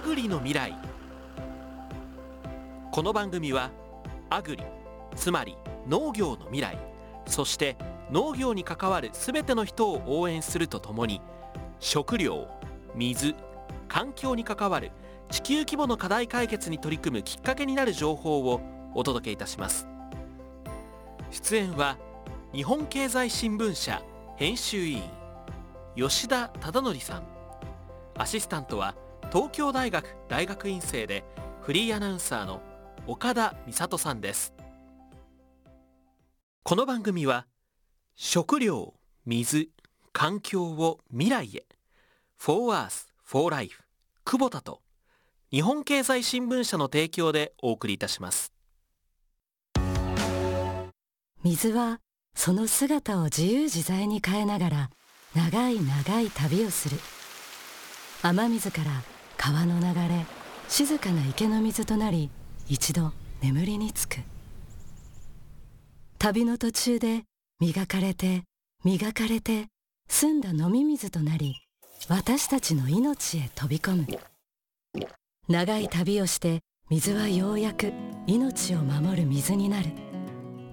アグリの未来。この番組はアグリつまり農業の未来そして農業に関わる全ての人を応援するとともに食料水環境に関わる地球規模の課題解決に取り組むきっかけになる情報をお届けいたします。出演は日本経済新聞社編集委員吉田忠則さん。アシスタントは東京大学大学院生でフリーアナウンサーの岡田美里さんです。この番組は食料水環境を未来へ For Earth for Life 久保田と日本経済新聞社の提供でお送りいたします。水はその姿を自由自在に変えながら長い長い旅をする。雨水から川の流れ静かな池の水となり一度眠りにつく。旅の途中で磨かれて磨かれて澄んだ飲み水となり私たちの命へ飛び込む。長い旅をして水はようやく命を守る水になる。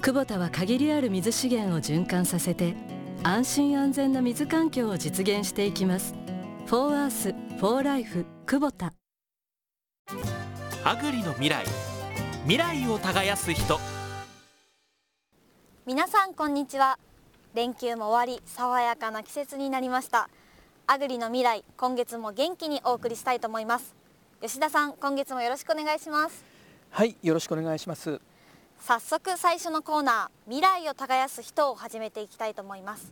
クボタは限りある水資源を循環させて安心安全な水環境を実現していきます「フォーアースフォーライフ久保田アグリの未来。未来を耕す人。皆さんこんにちは。連休も終わり爽やかな季節になりました。アグリの未来今月も元気にお送りしたいと思います。吉田さん今月もよろしくお願いします。はいよろしくお願いします。早速最初のコーナー未来を耕す人を始めていきたいと思います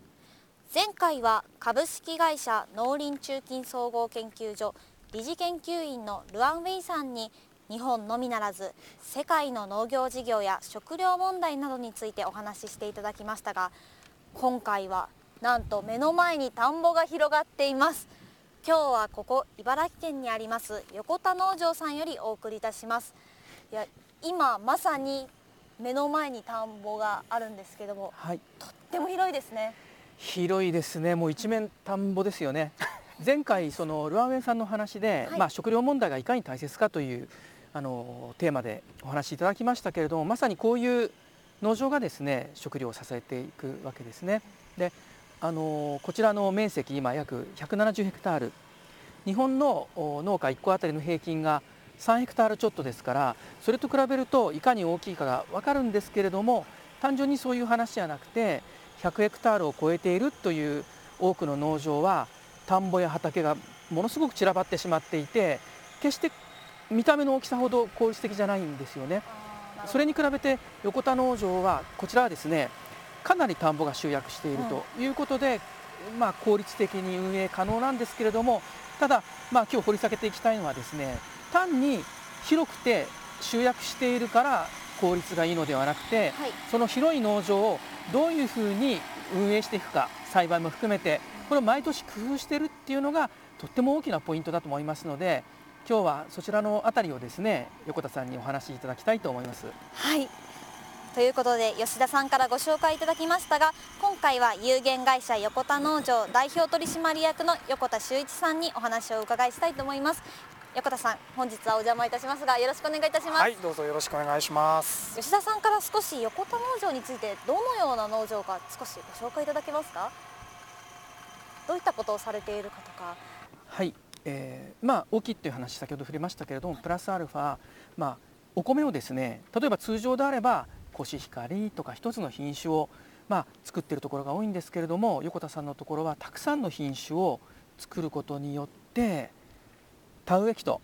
前回は株式会社農林中金総合研究所理事研究員のルアン・ウェイさんに日本のみならず世界の農業事業や食料問題などについてお話ししていただきましたが今回はなんと目の前に田んぼが広がっています。今日はここ茨城県にあります横田農場さんよりお送りいたします。いや今まさに目の前に田んぼがあるんですけども、はい、とっても広いですね広いですね。もう一面田んぼですよね。前回そのルアンウェンさんの話で、はい、まあ、食料問題がいかに大切かというあのテーマでお話しいただきましたけれどもまさにこういう農場がですね食料を支えていくわけですね。であのこちらの面積今約170ヘクタール。日本の農家1個あたりの平均が3ヘクタールちょっとですからそれと比べるといかに大きいかが分かるんですけれども単純にそういう話じゃなくて100ヘクタールを超えているという多くの農場は田んぼや畑がものすごく散らばってしまっていて決して見た目の大きさほど効率的じゃないんですよね。それに比べて横田農場はこちらはですねかなり田んぼが集約しているということで、うん、まあ、効率的に運営可能なんですけれどもただ、まあ、今日掘り下げていきたいのはですね単に広くて集約しているから効率がいいのではなくて、はい、その広い農場をどういうふうに運営していくか栽培も含めてこれを毎年工夫してるっていうのがとっても大きなポイントだと思いますので今日はそちらのあたりをですね横田さんにお話しいただきたいと思います。はいということで吉田さんからご紹介いただきましたが今回は有限会社横田農場代表取締役の横田修一さんにお話をお伺いしたいと思います横田さん本日はお邪魔いたしますがよろしくお願いいたします。はいどうぞよろしくお願いします。吉田さんから少し横田農場についてどのような農場か少しご紹介いただけますか？どういったことをされているかとか。はいえー、まあ大きいっていう話先ほど触れましたけれどもプラスアルファまあお米をですね例えば通常であればコシヒカリとか一つの品種をまあ、作っているところが多いんですけれども横田さんのところはたくさんの品種を作ることによって田植え機と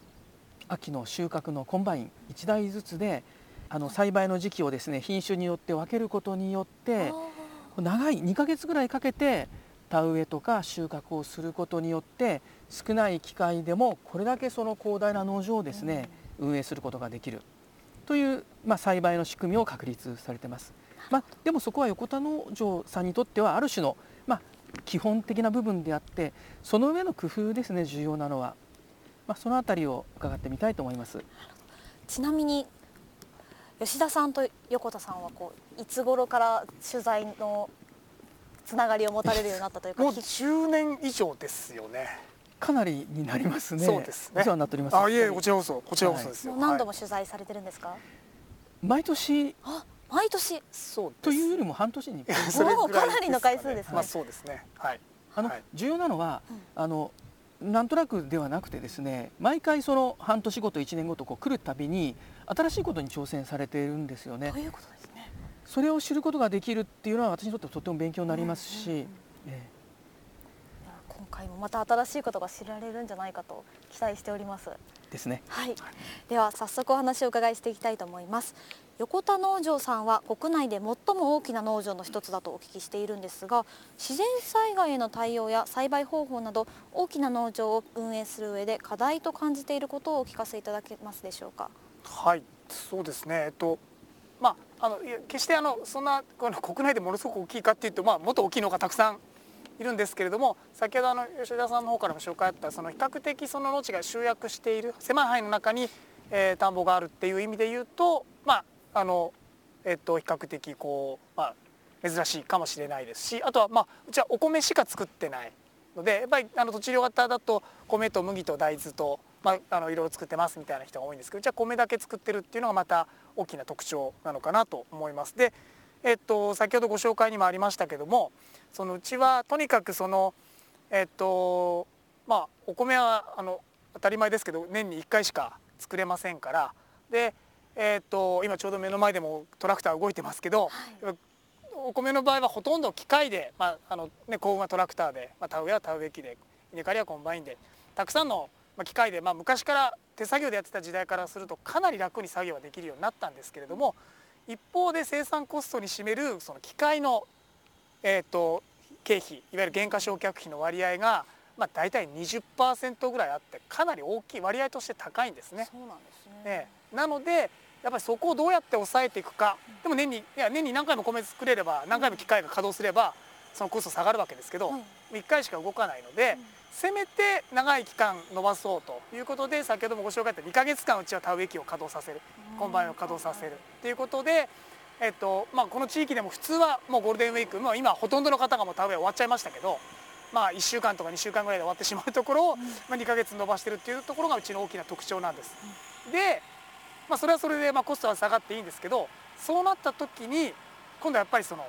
秋の収穫のコンバイン1台ずつであの栽培の時期をですね品種によって分けることによって長い2ヶ月ぐらいかけて田植えとか収穫をすることによって少ない機械でもこれだけその広大な農場をですね運営することができる。という、まあ、栽培の仕組みを確立されてます。まあ、でもそこは横田農場さんにとってはある種の、まあ、基本的な部分であってその上の工夫ですね重要なのは、まあ、そのあたりを伺ってみたいと思います。ちなみに吉田さんと横田さんはこういつ頃から取材のつながりを持たれるようになったというかもう10年以上ですよね。かなりになりますね。そうですね。お世話になっております。あいえこちらこそこちらこそですよ、もう何度はいも取材されてるんですか、毎年。あ毎年。そうです。というよりも半年に。それぐらいおーかなりの回数ですね。まあそうですね。はい。あの、はい。重要なのは、うん。あのなんとなくではなくてですね毎回その半年ごと1年ごとこう来るたびに新しいことに挑戦されているんですよね。ということですね。それを知ることができるっていうのは私にとってはとても勉強になりますし、うんうんうん。えいや今回もまた新しいことが知られるんじゃないかと期待しております。えですね。はい、では早速お話をお伺いしていきたいと思います横田農場さんは国内で最も大きな農場の一つだとお聞きしているんですが自然災害への対応や栽培方法など大きな農場を運営する上で課題と感じていることをお聞かせいただけますでしょうか？はいそうですね。えっとまああの決してあのそんなこの国内でものすごく大きいかっていうとまあもっと大きいのがたくさんいるんですけれども先ほどあの吉田さんの方からも紹介あったその比較的その農地が集約している狭い範囲の中に、えー田んぼがあるっていう意味で言うとまああのえっと比較的こうまあ珍しいかもしれないですしあとはまあうちはお米しか作ってないのでやっぱりあの土地量型だと米と麦と大豆と、まあ、あのいろいろ作ってますみたいな人が多いんですけどうちは米だけ作ってるっていうのがまた大きな特徴なのかなと思います。で、えっと、先ほどご紹介にもありましたけどもそのうちはとにかくそのえっとまあお米はあの当たり前ですけど年に1回しか作れませんからで、えっと、今ちょうど目の前でもトラクター動いてますけど、お米の場合はほとんど機械で、まああのね、耕うんはトラクターで、まあ、田植えは田植え機で稲刈りはコンバインでたくさんのまあ機械で、まあ、昔から手作業でやってた時代からするとかなり楽に作業ができるようになったんですけれども一方で生産コストに占めるその機械の、えー、と経費いわゆる減価償却費の割合が、まあ、大体20%ぐらいあってかなり大きい割合として高いんですね。そうなんですね。ええなのでやっぱりそこをどうやって抑えていくか。でも年にいや年に何回も米作れれば何回も機械が稼働すればそのコスト下がるわけですけど、はい。1回しか動かないので、せめて長い期間伸ばそうということで先ほどもご紹介あった2ヶ月間うちは田植え機を稼働させるコンバインを稼働させるっていうことで、えっとまあ、この地域でも普通はもうゴールデンウィーク、まあ、今ほとんどの方がもう田植え終わっちゃいましたけど、まあ、1週間とか2週間ぐらいで終わってしまうところを、まあ、2ヶ月伸ばしてるっていうところがうちの大きな特徴なんです。で、まあ、それはそれでまあコストは下がっていいんですけどそうなった時に今度はやっぱりその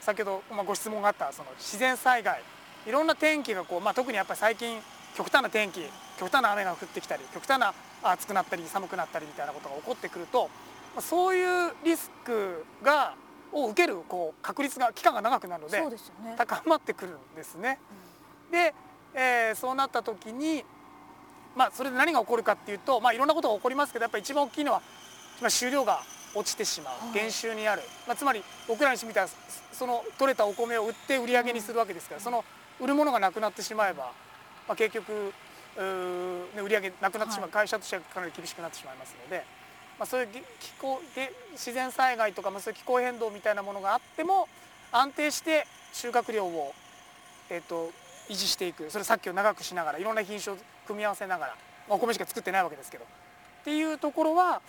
先ほどまあご質問があったその自然災害。いろんな天気がこう、まあ、特にやっぱり最近極端な天気極端な雨が降ってきたり極端な暑くなったり寒くなったりみたいなことが起こってくるとまあそういうリスクがを受けるこう確率が期間が長くなるのでね。高まってくるんですね。で、えーそうなった時に、まあ、それで何が起こるかっていうと、まあ、いろんなことが起こりますけどやっぱり一番大きいのは、まあ、収量が落ちてしまうはい。減収にある、まあ、つまり僕らにしてみたらそその取れたお米を売って売り上げにするわけですからその売るものがなくなってしまえば、まあ、結局ね売り上げなくなってしまう、会社としてはかなり厳しくなってしまいますので、まあ、そういうぎ気候で自然災害とか、まあ、そういう気候変動みたいなものがあっても安定して収穫量を、えっと維持していく。それさっきを長くしながらいろんな品種を組み合わせながら、まあ、お米しか作ってないわけですけど。っていうところは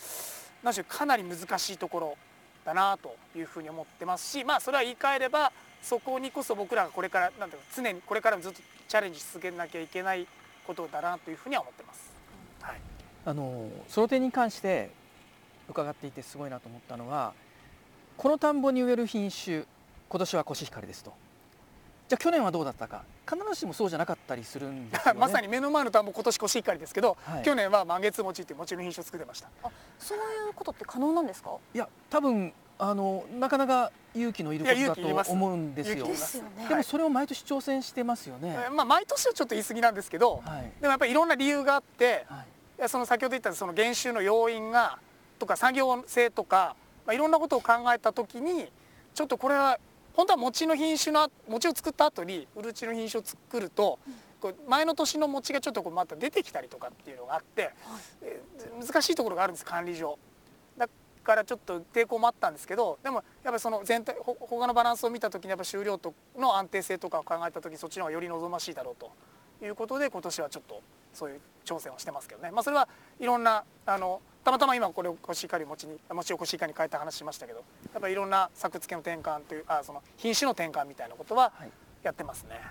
何しょうかなり難しいところだなというふうに思ってますしまあそれは言い換えればそこにこそ僕らがこれからなんていうか常にこれからもずっとチャレンジし続けなきゃいけないことだなというふうには思ってます。はい。あのその点に関して伺っていてすごいなと思ったのはこの田んぼに植える品種今年はコシヒカリですと。じゃあ去年はどうだったか。必ずしもそうじゃなかったりするんですよね。まさに目の前の田んぼ今年コシヒカリですけど、はい。去年は満月餅っていう餅の品種を作ってました。あそういうことって可能なんですか？いや多分あのなかなか勇気のいることだと思うんですよ。ですよね。でもそれを毎年挑戦してますよね、えーまあ毎年はちょっと言い過ぎなんですけど、はい。でもやっぱりいろんな理由があって、はい。その先ほど言ったその減収の要因がとか作業性とか、まあ、いろんなことを考えた時にちょっとこれは本当は餅の品種の餅を作った後にうるちの品種を作ると、こう前の年の餅がちょっとこうまた出てきたりとかっていうのがあって、えー難しいところがあるんです管理上。だからちょっと抵抗もあったんですけどでもやっぱりその全体ほ他のバランスを見た時にやっぱ収量との安定性とかを考えた時そっちの方がより望ましいだろうということで今年はちょっとそういう挑戦をしてますけどね、まあ、それはいろんなあのたまたま今これをコシヒカリ餅に餅をコシヒカリに変えた話しましたけどやっぱりいろんな作付けの転換というあその品種の転換みたいなことははい。やってますね。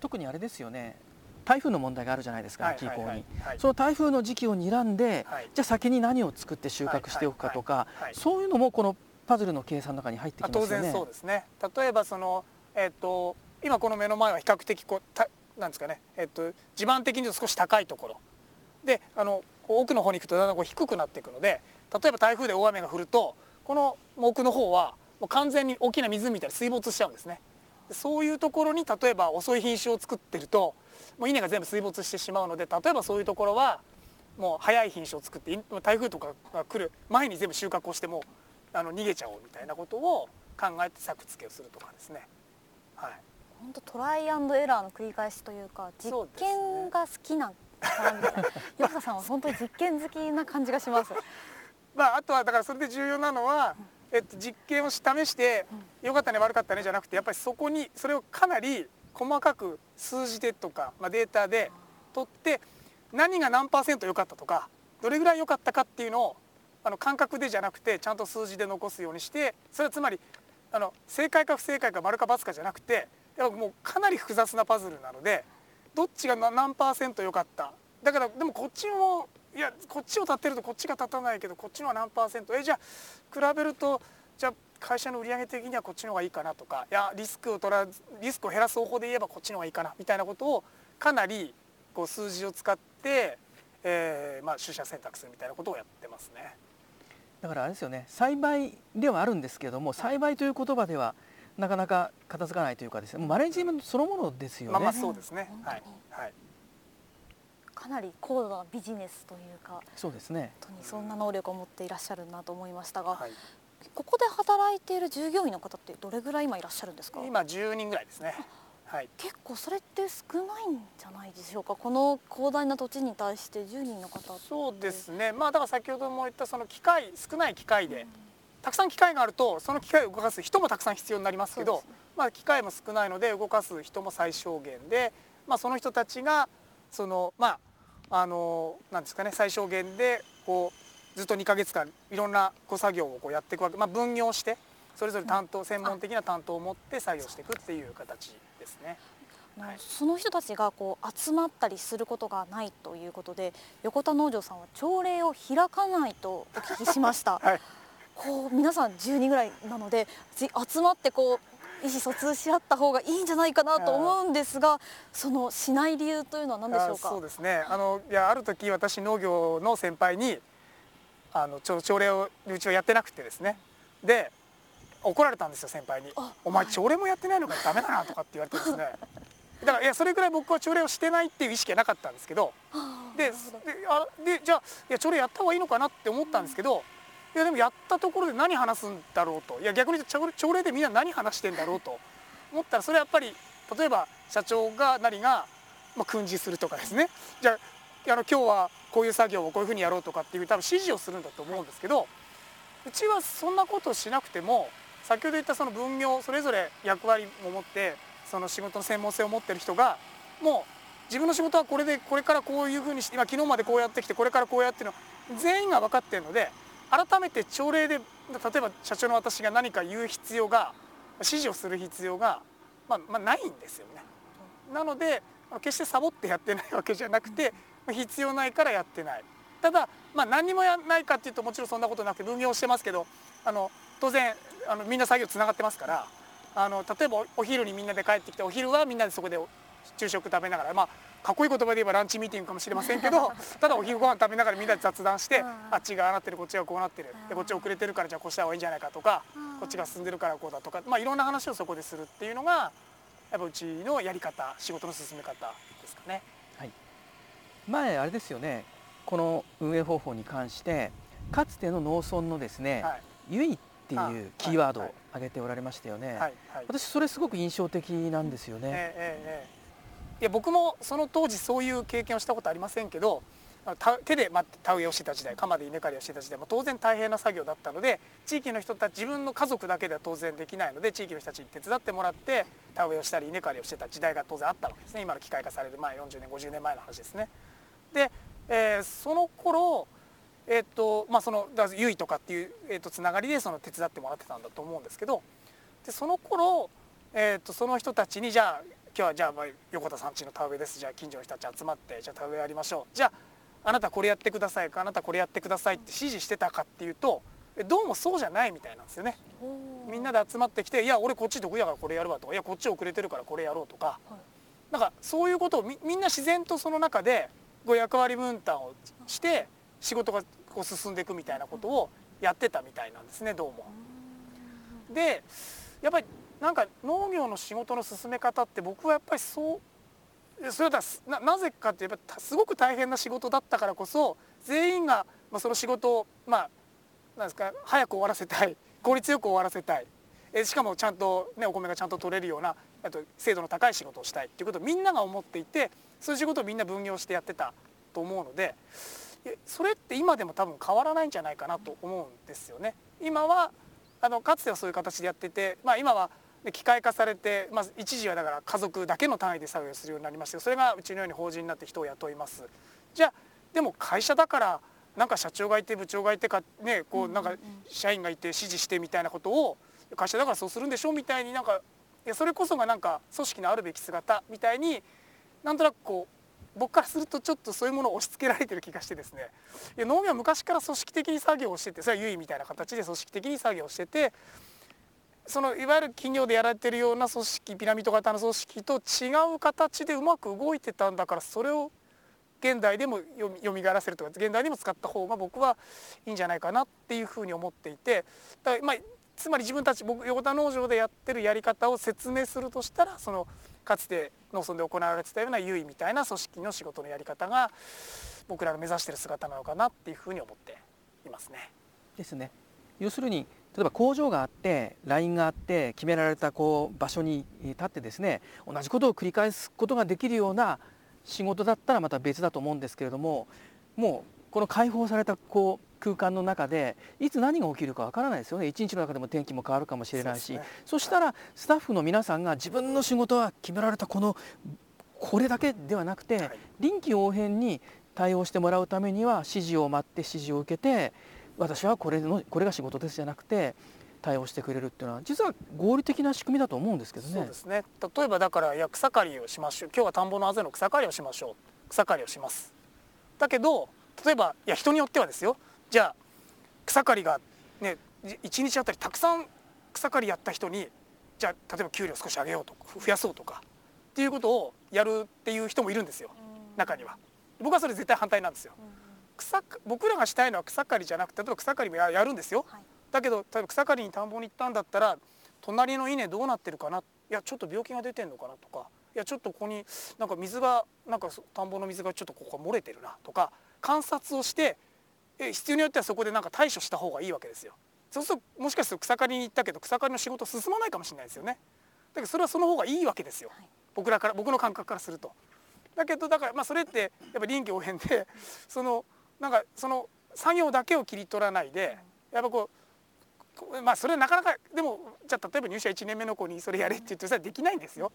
特にあれですよね。台風の問題があるじゃないですか、はい秋以降に、はいはいはい。その台風の時期を睨んで、はい。じゃあ先に何を作って収穫しておくかとか、はいはいはいそういうのもこのパズルの計算の中に入ってきあますよね。当然そうですね。例えばその、えっと今この目の前は比較的こうたなんですかね、えっと地盤的に少し高いところ。であの奥の方に行くとだんだんこう低くなっていくので例えば台風で大雨が降るとこの奥の方はもう完全に大きな湖みたいに水没しちゃうんですね。そういうところに例えば遅い品種を作ってるともう稲が全部水没してしまうので例えばそういうところはもう早い品種を作って台風とかが来る前に全部収穫をしてもあの逃げちゃおうみたいなことを考えて作付けをするとかですね。はい、本当トライアンドエラーの繰り返しというか実験が好きな感じ。吉田さんは本当に実験好きな感じがします。まあ、あとはだからそれで重要なのは、えっと、実験をし試して良かったね悪かったねじゃなくてやっぱりそこにそれをかなり細かく数字でとか、まあ、データで取って何が何パーセント良かったとかどれぐらい良かったかっていうのをあの感覚でじゃなくてちゃんと数字で残すようにしてそれはつまりあの正解か不正解か丸か×かじゃなくてもうかなり複雑なパズルなのでどっちがな何パーセント良かった。だからでもこっちもいやこっちを立てるとこっちが立たないけどこっちのは何パーセント。えじゃあ比べるとじゃあ会社の売上的にはこっちの方がいいかなとかいやリスクを取らずリスクを減らす方法で言えばこっちの方がいいかなみたいなことをかなりこう数字を使って、えーまあ、取捨選択するみたいなことをやってますね。だからあれですよね栽培ではあるんですけれども栽培という言葉ではなかなか片付かないというかですねマネジメントそのものですよね。まあまあそうですね本。当にはいはい。かなり高度なビジネスというかそうですね本当にそんな能力を持っていらっしゃるなと思いましたが、はい、ここで働いている従業員の方ってどれぐらい今いらっしゃるんですか？今10人ぐらいですね。はい。結構それって少ないんじゃないでしょうか？この広大な土地に対して10人の方ってそうですね。まあだから先ほども言ったその機械少ない機械で、たくさん機械があるとその機械を動かす人もたくさん必要になりますけど、まあ機械も少ないので動かす人も最小限で、まあその人たちがそのまああのなんですかね最小限でこうずっと2ヶ月間いろんなこう作業をこうやっていくわけ、まあ分業してそれぞれ担当、専門的な担当を持って作業していくっていう形ですね。はい。その人たちがこう集まったりすることがないということで横田農場さんは朝礼を開かないとお聞きしました、はいこう皆さん10人ぐらいなのでぜ集まってこう意思疎通し合った方がいいんじゃないかなと思うんですがそのしない理由というのは何でしょうか？あそうですね。あのいやある時私農業の先輩にあのちょ朝礼をうちはやってなくてですね。で怒られたんですよ先輩に。あ「お前朝礼もやってないのかダメだな」とかって言われてですね。だからいやそれぐらい僕は朝礼をしてないっていう意識はなかったんですけど。でであでじゃあいや朝礼やった方がいいのかなって思ったんですけどいやでもやったところで何話すんだろうと。いや逆に言うと朝礼でみんな何話してんだろうと。思ったらそれはやっぱり例えば社長が何が、まあ、訓示するとかですね。じゃああの今日はこういう作業をこういうふうにやろうとかっていう多分指示をするんだと思うんですけどうちはそんなことをしなくても先ほど言ったその分業それぞれ役割を持ってその仕事の専門性を持ってる人がもう自分の仕事はこれでこれからこういうふうにして今昨日までこうやってきてこれからこうやっての全員が分かってるので改めて朝礼で例えば社長の私が何か言う必要が指示をする必要が、まあ、まあないんですよね。なので決してサボってやってないわけじゃなくて必要ないからやってないただ、まあ、何にもやらないかっていうともちろんそんなことなくて分業してますけどあの当然あのみんな作業つながってますからあの例えばお昼にみんなで帰ってきてお昼はみんなでそこで昼食食べながらまあかっこいい言葉で言えばランチミーティングかもしれませんけど ただお昼ご飯食べながらみんなで雑談してあっちがああなってるこっちがこうなってるでこっち遅れてるからじゃあこうした方がいいんじゃないかとかこっちが進んでるからこうだとか、まあ、いろんな話をそこでするっていうのがやっぱうちのやり方仕事の進め方ですかね。前あれですよねこの運営方法に関してかつての農村のですねはい「ゆい」ってあいうキーワードをはい。挙げておられましたよね、はいはい。私それすごく印象的なんですよね、ええええええいや僕もその当時そういう経験をしたことありませんけど手で、田植えをしてた時代鎌で稲刈りをしてた時代も当然大変な作業だったので地域の人たち自分の家族だけでは当然できないので地域の人たちに手伝ってもらって田植えをしたり稲刈りをしてた時代が当然あったわけですね今の機械化される前40年50年前の話ですね。で、えーその頃えっとまあそのだからゆいとかっていう、えっとつながりでその手伝ってもらってたんだと思うんですけどでその頃、えっとその人たちにじゃあ日はじゃあまあ横田さんちの田植えです。じゃあ近所の人たち集まってじゃあ田植えやりましょう。じゃああなたこれやってくださいかあなたこれやってくださいって指示してたかっていうとえどうもそうじゃないみたいなんですよね。みんなで集まってきて「いや俺こっち得意だからこれやるわ」とか「いやこっち遅れてるからこれやろう」とか、なんかそういうことをみみんな自然とその中でこう役割分担をして仕事がこう進んでいくみたいなことをやってたみたいなんですねどうも。でやっぱりなんか農業の仕事の進め方って僕はやっぱりそうそれだななぜかってやっぱすごく大変な仕事だったからこそ全員が、まあ、その仕事をまあなんですか早く終わらせたい効率よく終わらせたいえしかもちゃんと、ね、お米がちゃんと取れるようなあと精度の高い仕事をしたいっていうことをみんなが思っていてそういう仕事をみんな分業してやってたと思うのでそれって今でも多分変わらないんじゃないかなと思うんですよね。今はあのかつてはそういう形でやってて、まあ、今は機械化されて、まあ、一時はだから家族だけの単位で作業するようになりましたそれがうちのように法人になって人を雇います。じゃあでも会社だからなんか社長がいて部長がいてかねこうなんか社員がいて指示してみたいなことを会社だからそうするんでしょ？みたいになんかいやそれこそがなんか組織のあるべき姿みたいになんとなくこう僕からするとちょっとそういうものを押し付けられてる気がしてですね。いや農業は昔から組織的に作業をしててそれは優位みたいな形で組織的に作業をしててそのいわゆる企業でやられてるような組織ピラミッド型の組織と違う形でうまく動いてたんだからそれを現代でもよみがえらせるとか現代にも使った方が僕はいいんじゃないかなっていうふうに思っていてだからまあつまり自分たち僕横田農場でやってるやり方を説明するとしたらそのかつて農村で行われてたような優位みたいな組織の仕事のやり方が僕らが目指してる姿なのかなっていうふうに思っていますね。ですね。要するに例えば工場があってラインがあって決められたこう場所に立ってですね同じことを繰り返すことができるような仕事だったらまた別だと思うんですけれどももうこの開放されたこう空間の中でいつ何が起きるかわからないですよね。一日の中でも天気も変わるかもしれないし。そ、ね,、したらスタッフの皆さんが自分の仕事は決められたこのこれだけではなくて、はい、臨機応変に対応してもらうためには指示を待って指示を受けて私はこれのこれが仕事ですじゃなくて対応してくれるっていうのは実は合理的な仕組みだと思うんですけどね。そうですね例えばだからいや草刈りをしましょう今日は田んぼのあぜの草刈りをしましょう草刈りをします。だけど例えばいや人によってはですよじゃあ草刈りがね1日あたりたくさん草刈りやった人にじゃあ例えば給料少し上げようとか増やそうとかっていうことをやるっていう人もいるんですよ中には。僕はそれ絶対反対なんですよ。草僕らがしたいのは草刈りじゃなくて例えば草刈りもやるんですよ。はいだけど例えば草刈りに田んぼに行ったんだったら隣の稲どうなってるかな？いやちょっと病気が出てんのかなとかいやちょっとここになんか水がなんか田んぼの水がちょっとここ漏れてるなとか観察をしてえ必要によってはそこでなんか対処した方がいいわけですよ。そうするともしかすると草刈りに行ったけど草刈りの仕事進まないかもしれないですよね。だけどそれはその方がいいわけですよ。僕らから僕の感覚からすると。だけどだからまあそれってやっぱり臨機応変でそのなんかその作業だけを切り取らないでやっぱこうまあそれなかなかでもじゃあ例えば入社1年目の子にそれやれって言ってそれはできないんですよ。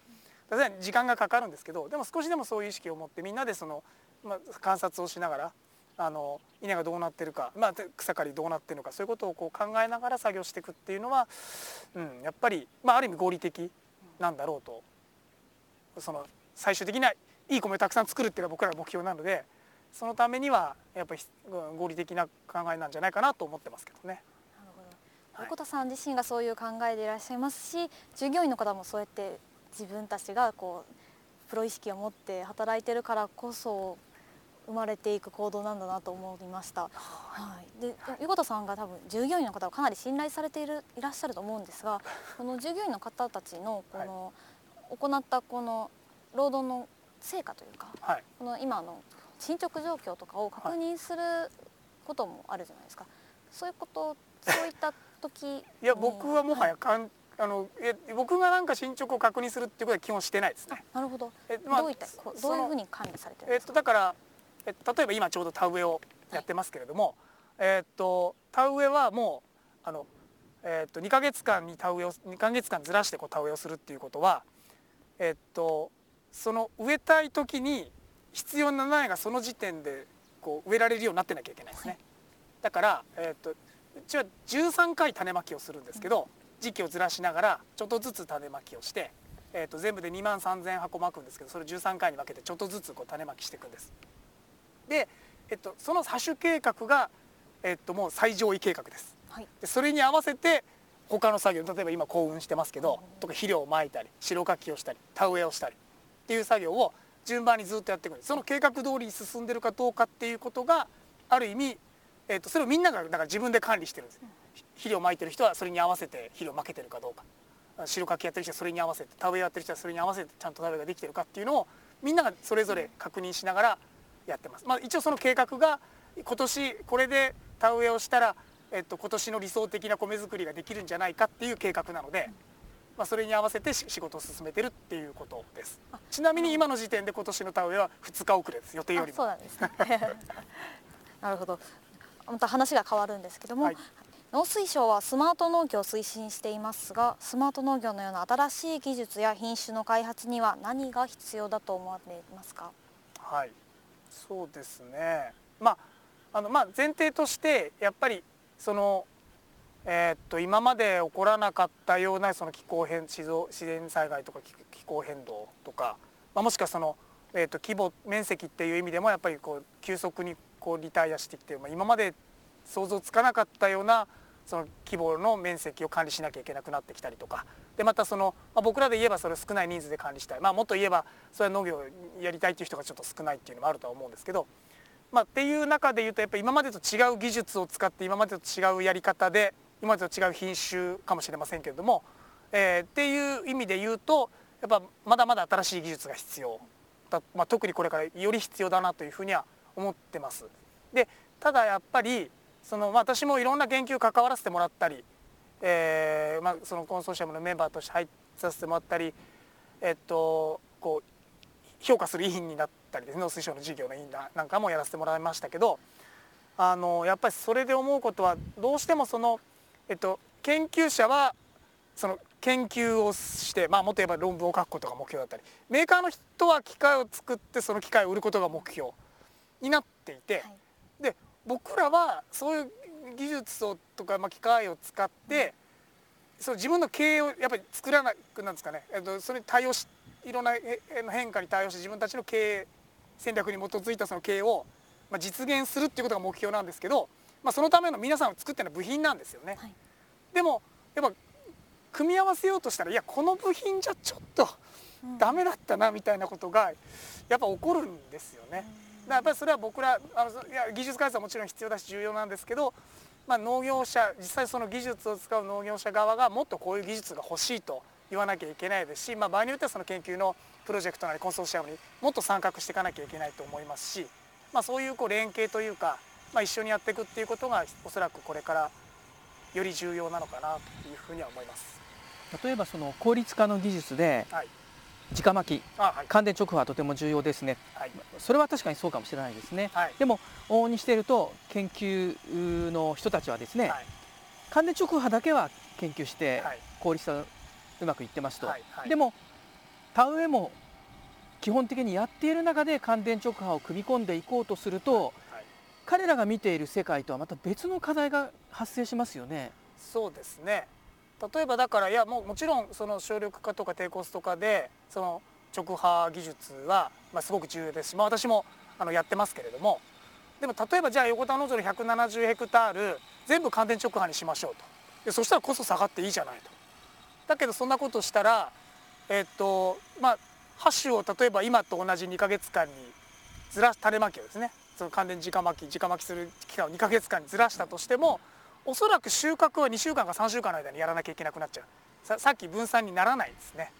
時間がかかるんですけどでも少しでもそういう意識を持ってみんなでその、まあ、観察をしながらあの稲がどうなってるか、まあ、草刈りどうなってるのかそういうことをこう考えながら作業していくっていうのは、うん、やっぱり、まあ、ある意味合理的なんだろうと。その最終的にはいい米をたくさん作るっていうのが僕らの目標なのでそのためにはやっぱり合理的な考えなんじゃないかなと思ってますけどね。横田さん自身がそういう考えでいらっしゃいますし従業員の方もそうやって自分たちがこうプロ意識を持って働いてるからこそ生まれていく行動なんだなと思いました。はい、で横田さんが多分従業員の方をかなり信頼されているいらっしゃると思うんですがこの従業員の方たちのこの、はい、行ったこの労働の成果というか、はい、この今の進捗状況とかを確認することもあるじゃないですか。そういうことそういった時 いや僕はもはやかん、あのえ僕がなんか進捗を確認するっていうことは基本してないですね。なるほど。えまあ、どういったどういうふうに管理されてるんですか？えっとだからえ例えば今ちょうど田植えをやってますけれども、はい、えっと田植えはもうあのえっと2か月間に田植えを2か月間ずらしてこう田植えをするっていうことはえっとその植えたい時に必要な苗がその時点でこう植えられるようになってなきゃいけないですね。はい、だからえっとうちは13回種まきをするんですけど時期をずらしながらちょっとずつ種まきをしてえー、と全部で2万3,000箱まくんですけどそれを13回に分けてちょっとずつこう種まきしていくんです。で、えっと、その播種計画が、えっと、もう最上位計画です、はい。でそれに合わせて他の作業例えば今幸運してますけどとか肥料をまいたり白かきをしたり田植えをしたりっていう作業を順番にずっとやっていくその計画通りに進んでるかどうかっていうことがある意味、えっと、それをみんながだから自分で管理してるんです。肥料をまいてる人はそれに合わせて肥料をまけてるかどうか。白かきやってる人はそれに合わせて田植えやってる人はそれに合わせてちゃんと田植えができてるかっていうのをみんながそれぞれ確認しながらやってます。まあ、一応その計画が今年これで田植えをしたら、えっと、今年の理想的な米作りができるんじゃないかっていう計画なので、まあ、それに合わせてし仕事を進めてるっていうことです。ちなみに今の時点で今年の田植えは2日遅れです予定よりそう。なんですね なるほどまた話が変わるんですけども、はい農水省はスマート農業を推進していますがスマート農業のような新しい技術や品種の開発には何が必要だと思われますか？はい、そうですね。まああのまあ前提としてやっぱりそのえーっと今まで起こらなかったようなその気候変自然災害とか気候変動とか、まあ、もしくはそのえーっと規模面積っていう意味でもやっぱりこう急速にこうリタイアしてきて、まあ、今まで想像つかなかったようなその規模の面積を管理しなきゃいけなくなってきたりとか。でまたその、まあ、僕らで言えばそれを少ない人数で管理したい、まあ、もっと言えばそれは農業やりたいっていう人がちょっと少ないっていうのもあるとは思うんですけど、まあ、っていう中で言うとやっぱり今までと違う技術を使って今までと違うやり方で今までと違う品種かもしれませんけれども、えーっていう意味で言うとやっぱまだまだ新しい技術が必要だ、まあ、特にこれからより必要だなというふうには思ってます。でただやっぱりその、私もいろんな研究関わらせてもらったり、えーまあ、そのコンソーシアムのメンバーとして入させてもらったり、えっと、こう評価する委員になったりですね農水省の事業の委員ななんかもやらせてもらいましたけどあのやっぱりそれで思うことはどうしてもその、えっと、研究者はその研究をして、まあ、もっと言えば論文を書くことが目標だったりメーカーの人は機械を作ってその機械を売ることが目標になっていて、はい。で僕らはそういう技術をとか、まあ、機械を使って、そう自分の経営をやっぱり作らなくなんですかね、えっと、それに対応しいろんなええ変化に対応して自分たちの経営戦略に基づいたその経営を、まあ、実現するっていうことが目標なんですけど、まあ、そのための皆さんを作ってるのは部品なんですよね。はいでもやっぱ組み合わせようとしたらいやこの部品じゃちょっとダメだったなみたいなことがやっぱ起こるんですよね。だからやっぱりそれは僕らあのいや技術開発はもちろん必要だし重要なんですけど、まあ、農業者実際その技術を使う農業者側がもっとこういう技術が欲しいと言わなきゃいけないですし、まあ、場合によってはその研究のプロジェクトなりコンソーシアムにもっと参画していかなきゃいけないと思いますし、まあ、そういうこう連携というか、まあ、一緒にやっていくっていうことがおそらくこれからより重要なのかなというふうには思います。例えばその効率化の技術ではい、直巻きあはい。乾電直波はとても重要ですね。はい。それは確かにそうかもしれないですね。はい。でも往々にしていると研究の人たちはですね、はい。乾電直波だけは研究してはい。効率化うまくいってますと、でも田植えも基本的にやっている中で乾電直波を組み込んでいこうとすると、はい彼らが見ている世界とはまた別の課題が発生しますよね。そうですね。例えばだからいやもうもちろんその省力化とか低コスト化でその直波技術は、まあ、すごく重要ですし、まあ、私もあのやってますけれども。でも例えばじゃあ横田農場の170ヘクタール全部乾電直波にしましょうと。でそしたらコスト下がっていいじゃないと。だけどそんなことしたらえっとまあハッシュを例えば今と同じ2ヶ月間にずらし種まきをですねその乾電直巻き直巻きする期間を2ヶ月間にずらしたとしてもおそらく収穫は2週間か3週間の間にやらなきゃいけなくなっちゃう。ささっき分散にならないんですね。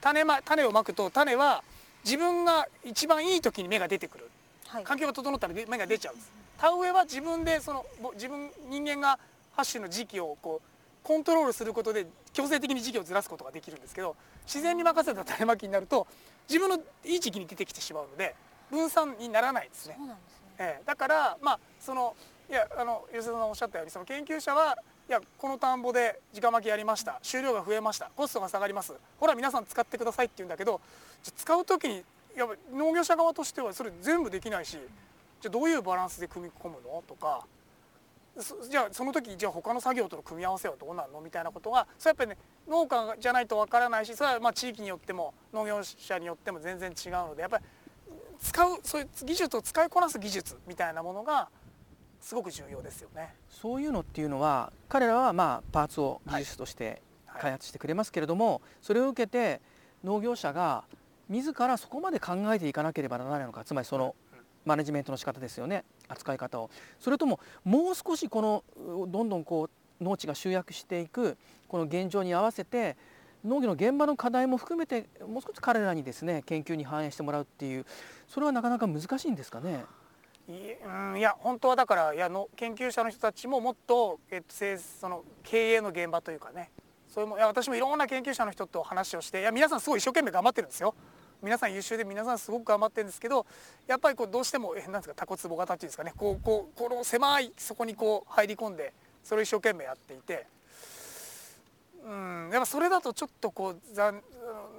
種,、ま、種をまくと種は自分が一番いい時に芽が出てくる。はい。環境が整ったら芽が出ちゃうんです。田植えは自分でそのぼ自分人間がハッシュの時期をこうコントロールすることで強制的に時期をずらすことができるんですけど自然に任せた種まきになると自分のいい時期に出てきてしまうので分散にならないんですね。そうなんですね。ええ。だからまあそのいやあの吉田さんおっしゃったようにその研究者はいやこの田んぼで直巻きやりました。収量が増えました。コストが下がります。ほら皆さん使ってくださいって言うんだけど使う時にやっぱ農業者側としてはそれ全部できないしじゃあどういうバランスで組み込むの？とかじゃあその時じゃあ他の作業との組み合わせはどうなるの？みたいなことがそれやっぱりね農家じゃないとわからないしそれはまあ地域によっても農業者によっても全然違うのでやっぱり使うそういう技術を使いこなす技術みたいなものがすごく重要ですよね。そういうのっていうのは彼らはまあパーツを技術として開発してくれますけれども、はいはい、それを受けて農業者が自らそこまで考えていかなければならないのかつまりそのマネジメントの仕方ですよね扱い方をそれとももう少しこのどんどんこう農地が集約していくこの現状に合わせて農業の現場の課題も含めてもう少し彼らにですね研究に反映してもらうっていうそれはなかなか難しいんですかね？いや本当はだからいやの研究者の人たちももっと、えっと、その経営の現場というかねそれもいや私もいろんな研究者の人と話をしていや皆さんすごい一生懸命頑張ってるんですよ。皆さん優秀で皆さんすごく頑張ってるんですけどやっぱりこうどうしてもえなんですかタコツボ型っていうんですかねこうこうこの狭いそこにこう入り込んでそれを一生懸命やっていてうん。やっぱそれだとちょっとこうざ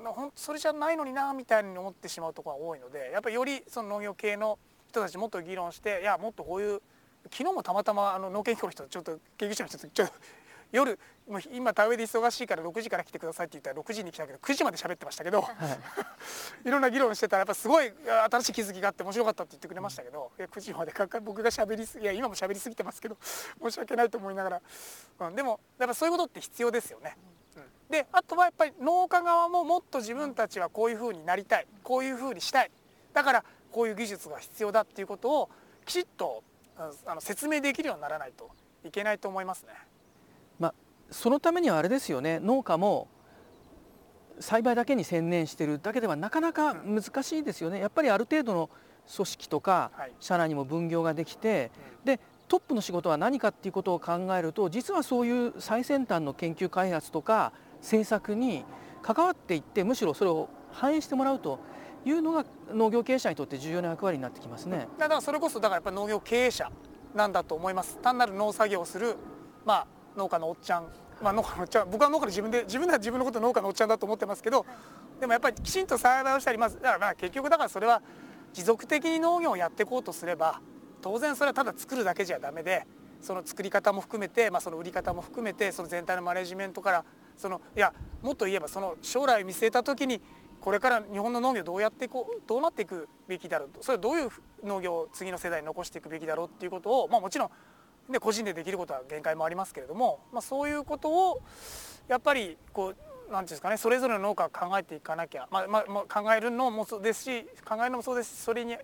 ほんそれじゃないのになみたいに思ってしまうところが多いのでやっぱりよりその農業系の人たちもっと議論していやもっとこういう昨日もたまたまあの農研機構の人ちょっと研究者の人とちょっと夜もう今田植えで忙しいから6時から来てくださいって言ったら6時に来たけど9時まで喋ってましたけど、はい、いろんな議論してたらやっぱすごい新しい気づきがあって面白かったって言ってくれましたけど、いや9時までかか僕が喋りすぎいや今も喋りすぎてますけど 申し訳ないと思いながら、うん、でもやっぱそういうことって必要ですよね。うん、であとはやっぱり農家側ももっと自分たちはこういうふうになりたい。こういうふうにしたい。だからこういう技術が必要だっていうことをきちっとあの説明できるようにならないといけないと思いますね。まあそのためにはあれですよね。農家も栽培だけに専念してるだけではなかなか難しいですよね。やっぱりある程度の組織とか社内にも分業ができてでトップの仕事は何かっていうことを考えると実はそういう最先端の研究開発とか政策に関わっていってむしろそれを反映してもらうというのが農業経営者にとって重要な役割になってきますね。だからそれこそだからやっぱ農業経営者なんだと思います。単なる農作業をするまあ農家のおっちゃんまあ、農家のおっちゃん僕は農家で自分で自分では自分のこと農家のおっちゃんだと思ってますけどでもやっぱりきちんと栽培をしたりまずだからまあ結局だからそれは持続的に農業をやっていこうとすれば当然それはただ作るだけじゃダメでその作り方も含めて、まあ、その売り方も含めてその全体のマネジメントからそのいやもっと言えばその将来を見据えた時にこれから日本の農業どうやってこうどうなっていくべきだろうとそれはどういう農業を次の世代に残していくべきだろうっていうことを、まあ、もちろんで個人でできることは限界もありますけれども、まあ、そういうことをやっぱりこう何ていうんですかねそれぞれの農家が考えていかなきゃ、まあまあ、考えるのもそうですし考えるのもそうですしそれに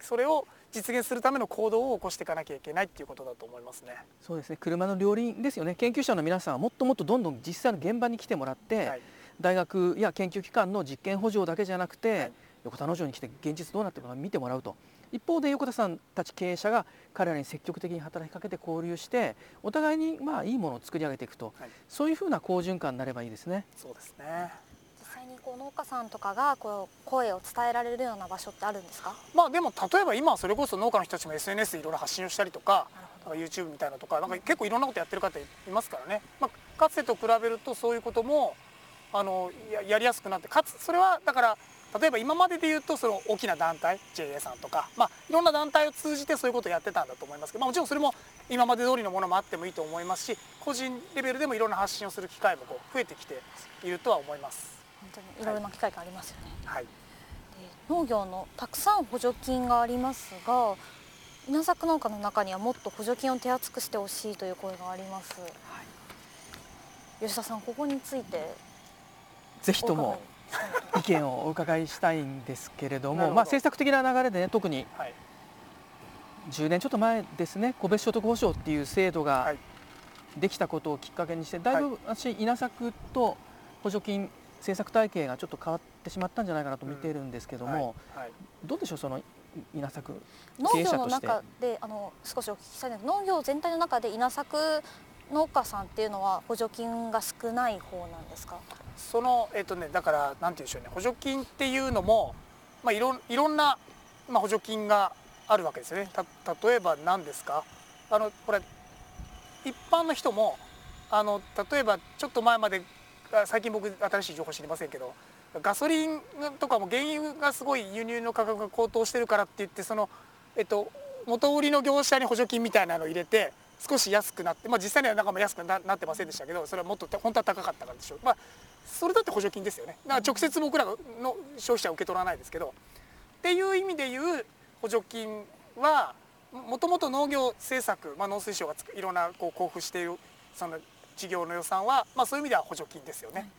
それを実現するための行動を起こしていかなきゃいけないっていうことだと思いますね。そうですね。車の両輪ですよね。研究者の皆さんはもっともっとどんどん実際の現場に来てもらって、はい、大学や研究機関の実験補助だけじゃなくて、はい、横田農場に来て現実どうなってるか見てもらうと一方で横田さんたち経営者が彼らに積極的に働きかけて交流してお互いにまあいいものを作り上げていくと、はい、そういうふうな好循環になればいいですね。そうですね。実際にこう農家さんとかがこう声を伝えられるような場所ってあるんですか？まあでも例えば今それこそ農家の人たちも SNS でいろいろ発信をしたりとかか YouTube みたいなとかなんか結構いろんなことやってる方いますからね、まあ、かつてと比べるとそういうこともあのやりやすくなってかつそれはだから例えば今までで言うとその大きな団体 JA さんとか、まあ、いろんな団体を通じてそういうことをやってたんだと思いますけど、まあ、もちろんそれも今まで通りのものもあってもいいと思いますし個人レベルでもいろんな発信をする機会もこう増えてきているとは思います。本当にいろいろな機会がありますよね、はい、で農業のたくさん補助金がありますが稲作農家の中にはもっと補助金を手厚くしてほしいという声があります、はい、吉田さんここについて。ぜひとも意見をお伺いしたいんですけれどもまあ、政策的な流れでね特に10年ちょっと前ですね個別所得保障っていう制度ができたことをきっかけにしてだいぶ私稲作と補助金政策体系がちょっと変わってしまったんじゃないかなと見ているんですけども、どうでしょうその稲作農業の中であの少しお聞きしたいんです農業全体の中で稲作農家さんっていうのは補助金が少ない方なんですか？そのえっ、とねだからなんて言うんでしょうね。補助金っていうのもまあいろいろんなまあ補助金があるわけですよね。た例えば何ですか？あのこれ一般の人もあの例えばちょっと前まで最近僕新しい情報知りませんけどガソリンとかも原油がすごい輸入の価格が高騰してるからって言ってその、えっと、元売りの業者に補助金みたいなのを入れて少し安くなって、まあ、実際にはなんかも安くなってませんでしたけどそれはもっと本当は高かったからでしょう、まあ、それだって補助金ですよね。だから直接僕らの消費者は受け取らないですけどっていう意味でいう補助金はもともと農業政策、まあ、農水省がいろんなこう交付しているその事業の予算は、まあ、そういう意味では補助金ですよね。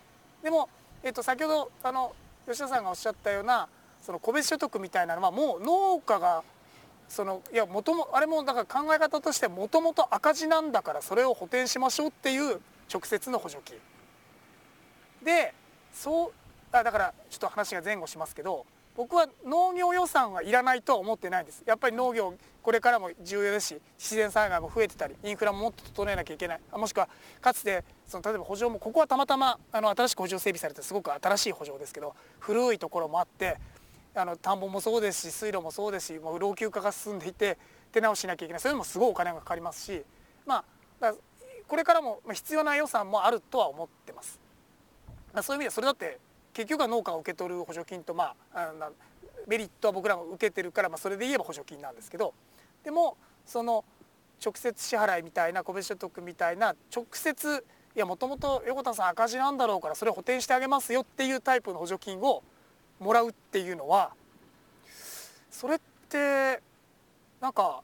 でも、えっと、先ほどあの吉田さんがおっしゃったようなその個別所得みたいなのはもう農家がそのいやもともあれもだから考え方としてもともと赤字なんだからそれを補填しましょうっていう直接の補助金。でそうあだからちょっと話が前後しますけど僕は農業予算はいらないとは思ってないんです。やっぱり農業これからも重要ですし自然災害も増えてたりインフラももっと整えなきゃいけない。もしくはかつてその例えば補助もここはたまたまあの新しく補助整備されてすごく新しい補助ですけど古いところもあってあの田んぼもそうですし水路もそうですしもう老朽化が進んでいて手直ししなきゃいけないそれもすごいお金がかかりますしまあこれからも必要な予算もあるとは思ってます。そういう意味でそれだって結局は農家が受け取る補助金とまあメリットは僕らも受けてるから、まあ、それで言えば補助金なんですけどでもその直接支払いみたいな個別所得みたいな直接いやもともと横田さん赤字なんだろうからそれを補填してあげますよっていうタイプの補助金をもらうっていうのはそれってなんか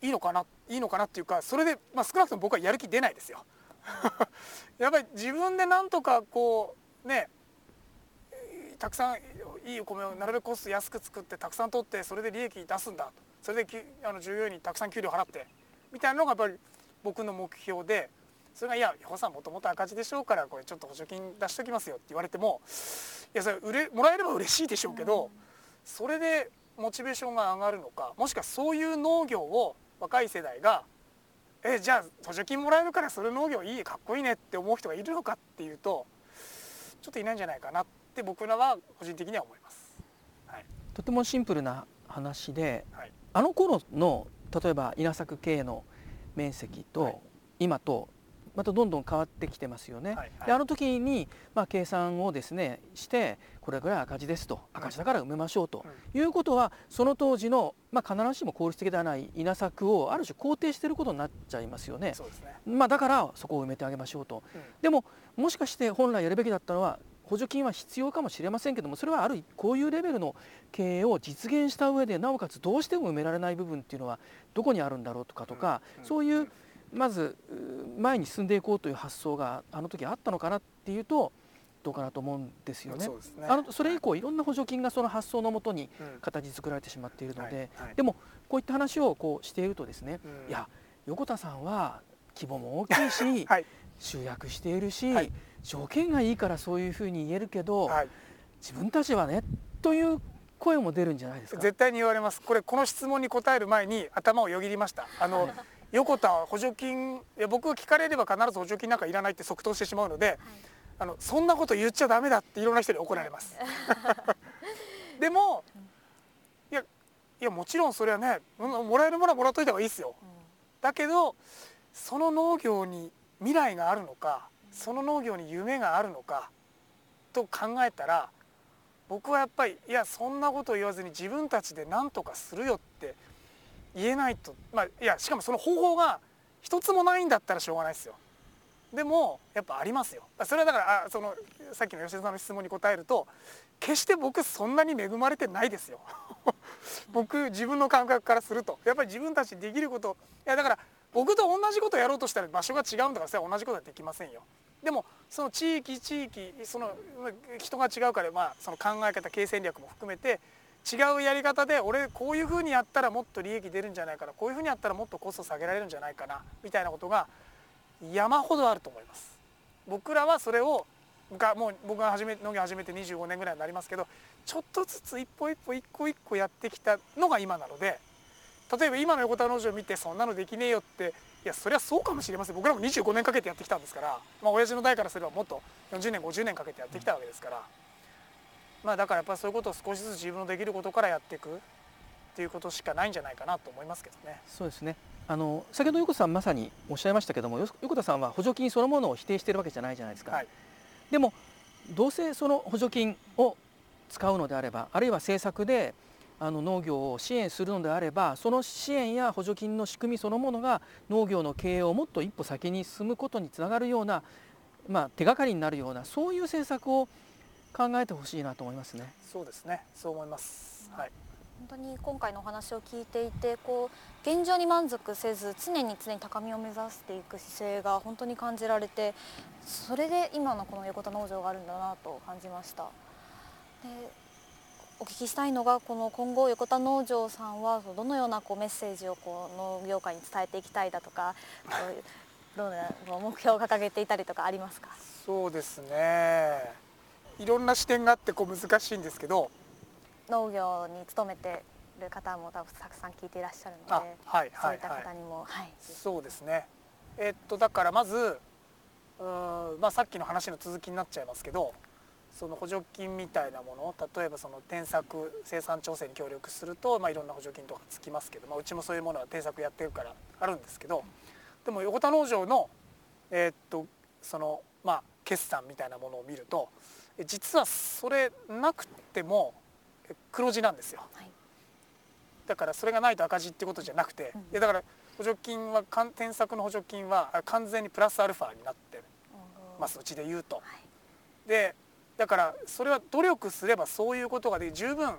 いいのかないいのかなっていうかそれで、まあ、少なくとも僕はやる気出ないですよ。やっぱり自分でなんとかこうねたくさんいいお米をなるべくコスト安く作ってたくさん取ってそれで利益出すんだそれであの従業員にたくさん給料払ってみたいなのがやっぱり僕の目標でそれが「いや予さんもともと赤字でしょうからこれちょっと補助金出しときますよ」って言われてもいやそれ売れもらえれば嬉しいでしょうけどそれでモチベーションが上がるのかもしくはそういう農業を若い世代がえじゃあ補助金もらえるからそれ農業いいかっこいいねって思う人がいるのかっていうとちょっといないんじゃないかなって僕らは個人的には思います。はい、とてもシンプルな話で、はい、あの頃の例えば稲作系の面積と今とまたどんどん変わってきてますよね。はいはい、であの時に、まあ、計算をですねしてこれぐらい赤字ですと。赤字だから埋めましょうと、うん、いうことはその当時の、まあ、必ずしも効率的ではない稲作をある種肯定していることになっちゃいますよね。ね。まあ、だからそこを埋めてあげましょうと。うん、でももしかして本来やるべきだったのは補助金は必要かもしれませんけどもそれはあるこういうレベルの経営を実現した上でなおかつどうしても埋められない部分っていうのはどこにあるんだろうとかとか、そういうまず前に進んでいこうという発想があの時あったのかなっていうとどうかなと思うんですよね。そ、ね、あのそれ以降い。ろんな補助金がその発想のもとに形作られてしまっているので、でもこういった話をこうしているとですね、いや横田さんは規模も大きいし、はい、集約しているし、はい、条件がいいからそういうふうに言えるけど、はい、自分たちはねという声も出るんじゃないですか？絶対に言われます。これこの質問に答える前に頭をよぎりました。あの、横田は補助金いや僕が聞かれれば必ず補助金なんかいらないって即答してしまうので、はい、あのそんなこと言っちゃダメだっていろんな人に怒られます。でもいやいやもちろんそれはねもらえるものはもらっといた方がいいですよ、うん、だけどその農業に未来があるのかその農業に夢があるのかと考えたら僕はやっぱりいやそんなことを言わずに自分たちで何とかするよって言えないとまあいやしかもその方法が一つもないんだったらしょうがないですよ。でもやっぱありますよ。それはだからあそのさっきの吉田さんの質問に答えると決して僕そんなに恵まれてないですよ。僕自分の感覚からするとやっぱり自分たちできることいやだから僕と同じことやろうとしたら場所が違うんだからそれは同じことはできませんよ。でもその地域地域その人が違うから、まあ、その考え方経営戦略も含めて違うやり方で俺こういうふうにやったらもっと利益出るんじゃないかな。こういうふうにやったらもっとコスト下げられるんじゃないかな。みたいなことが山ほどあると思います。僕らはそれをがもう僕が始め農業始めて25年ぐらいになりますけどちょっとずつ一歩一歩一個一個やってきたのが今なので例えば今の横田農場を見てそんなのできねえよっていやそりゃそうかもしれません。僕らも25年かけてやってきたんですからまあ親父の代からすればもっと40年50年かけてやってきたわけですから。まあだからやっぱりそういうことを少しずつ自分のできることからやっていくっていうことしかないんじゃないかなと思いますけどね。そうですねあの先ほど横田さんまさにおっしゃいましたけども横田さんは補助金そのものを否定しているわけじゃないじゃないですか。はい、でもどうせその補助金を使うのであればあるいは政策であの農業を支援するのであればその支援や補助金の仕組みそのものが農業の経営をもっと一歩先に進むことにつながるような、まあ、手がかりになるようなそういう政策を考えてほしいなと思いますね。そうですね。そう思います、はい。本当に今回のお話を聞いていてこう現状に満足せず常に常に高みを目指していく姿勢が本当に感じられてそれで今のこの横田農場があるんだなと感じました。でお聞きしたいのがこの今後横田農場さんはどのようなこうメッセージをこう農業界に伝えていきたいだとかこういうどうな目標を掲げていたりとかありますか？そうですねいろんな視点があってこう難しいんですけど。農業に勤めてる方も多分たくさん聞いていらっしゃるので、あはいそうったはいいはい方にも、はい、そうですね。えっとだからまずうーんまあさっきの話の続きになっちゃいますけどその補助金みたいなもの例えばその添削生産調整に協力すると、まあ、いろんな補助金とかつきますけど、まあ、うちもそういうものは添削やってるからあるんですけどでも横田農場のえっとそのまあ決算みたいなものを見るとえ実はそれなくてもえ黒字なんですよ。はい。だからそれがないと赤字っていうことじゃなくて、うん。でだから補助金は添削の補助金はあ完全にプラスアルファになってます。うちで言うと。でだからそれは努力すればそういうことがで十分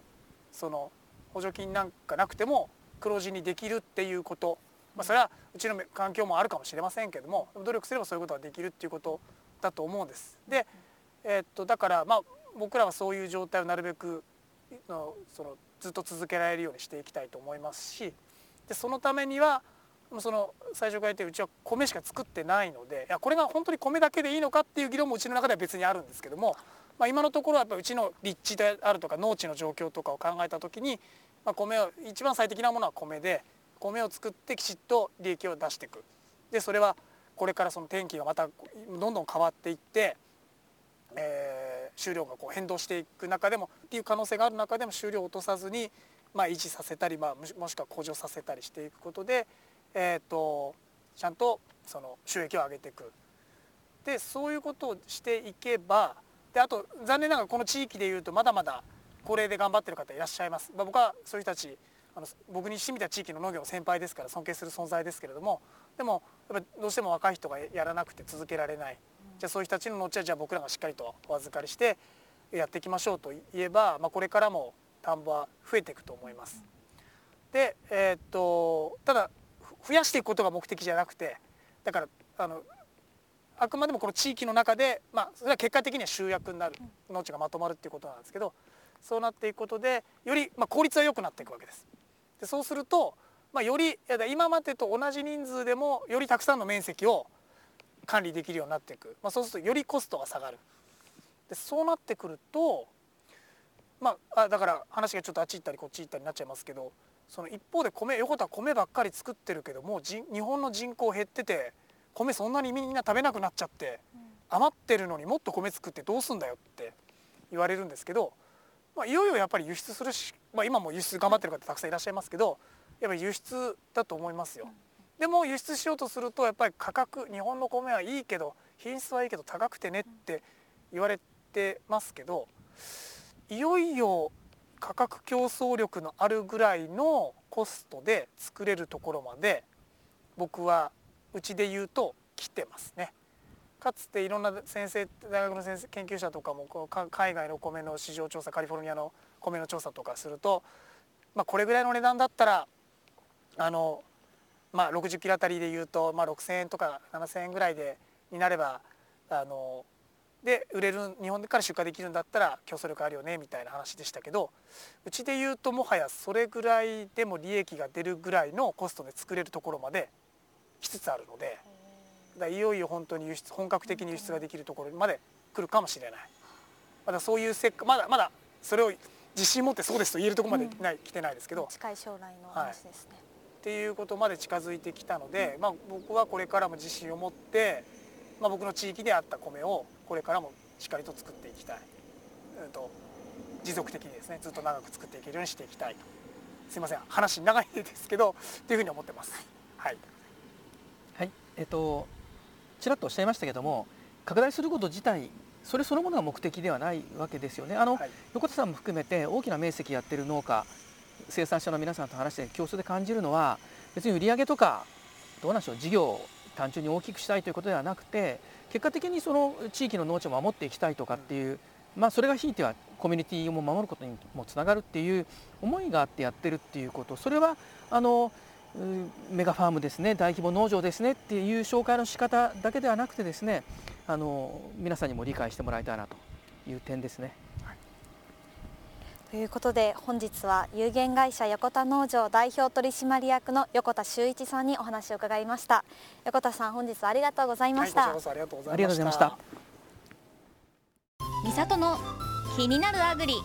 その補助金なんかなくても黒字にできるっていうこと、まあ、それはうちの環境もあるかもしれませんけども努力すればそういうことができるっていうことだと思うんです。で、えーっとだからまあ僕らはそういう状態をなるべくのそのずっと続けられるようにしていきたいと思いますしでそのためにはその最初から言ってうちは米しか作ってないのでいやこれが本当に米だけでいいのかっていう議論もうちの中では別にあるんですけども、まあ、今のところはやっぱうちの立地であるとか農地の状況とかを考えた時に、まあ、米を一番最適なものは米で米を作ってきちっと利益を出していく。でそれはこれからその天気がまたどんどん変わっていって、えー収量がこう変動していく中でもっていう可能性がある中でも収量を落とさずに、まあ、維持させたり、まあ、もしくは向上させたりしていくことで、えー、とちゃんとその収益を上げていく。でそういうことをしていけばであと残念ながらこの地域でいうとまだまだ高齢で頑張ってる方いらっしゃいます、まあ、僕はそういう人たちあの僕にしてみた地域の農業の先輩ですから尊敬する存在ですけれどもでもやっぱどうしても若い人がやらなくて続けられない。じゃあそういう人たちの農地はじゃあ僕らがしっかりとお預かりしてやっていきましょうと言えば、まあ、これからも田んぼは増えていくと思います。で、えーっとただふ増やしていくことが目的じゃなくてだからあのあくまでもこの地域の中で、まあ、それは結果的には集約になる農地がまとまるっていうことなんですけどそうなっていくことでより、まあ、効率は良くなっていくわけです。でそうすると、まあ、よりいやだ今までと同じ人数でもよりたくさんの面積を管理できるようになっていく、まあ、そうするとよりコストが下がる。でそうなってくるとまああだから話がちょっとあっち行ったりこっち行ったりになっちゃいますけどその一方で米横田は米ばっかり作ってるけどもうじ日本の人口減ってて米そんなにみんな食べなくなっちゃって余ってるのにもっと米作ってどうすんだよって言われるんですけど、まあ、いよいよやっぱり輸出するし、まあ、今も輸出頑張ってる方たくさんいらっしゃいますけどやっぱり輸出だと思いますよ。でも輸出しようとするとやっぱり価格日本の米はいいけど品質はいいけど高くてねって言われてますけどいよいよ価格競争力のあるぐらいのコストで作れるところまで僕はうちで言うと来てますね。かつていろんな先生大学の先生研究者とかもこ海外の米の市場調査カリフォルニアの米の調査とかすると、まあ、これぐらいの値段だったらあの、まあ、60キロあたりで言うと、まあ、6,000円とか7,000円ぐらいでになればあので売れる日本から出荷できるんだったら競争力あるよねみたいな話でしたけどうちで言うともはやそれぐらいでも利益が出るぐらいのコストで作れるところまで来つつあるので。だいよいよ本当に輸出本格的に輸出ができるところまで来るかもしれない。まだそういうせっかまだまだそれを自信持ってそうですと言えるところまでない、来てないですけど。近い将来の話ですね、っていうことまで近づいてきたので、まあ、僕はこれからも自信を持って、まあ、僕の地域であった米をこれからもしっかりと作っていきたい、うん、と持続的にですねずっと長く作っていけるようにしていきたいと。すいません話長いですけどっていうふうに思ってます。はい、はい、えっとちらっとおっしゃいましたけども拡大すること自体それそのものが目的ではないわけですよね。あの、はい。横田さんも含めて大きな面積やってる農家生産者の皆さんと話して共通で感じるのは別に売上とかどうなんでしょう事業を単純に大きくしたいということではなくて結果的にその地域の農地を守っていきたいとかっていう、まあ、それがひいてはコミュニティを守ることにもつながるっていう思いがあってやってるっていうことそれはあのメガファームですね大規模農場ですねっていう紹介の仕方だけではなくてですねあの皆さんにも理解してもらいたいなという点ですね。ということで本日は有限会社横田農場代表取締役の横田修一さんにお話を伺いました。横田さん本日はありがとうございました、はい、ありがとうございました。三里の気になるアグリ。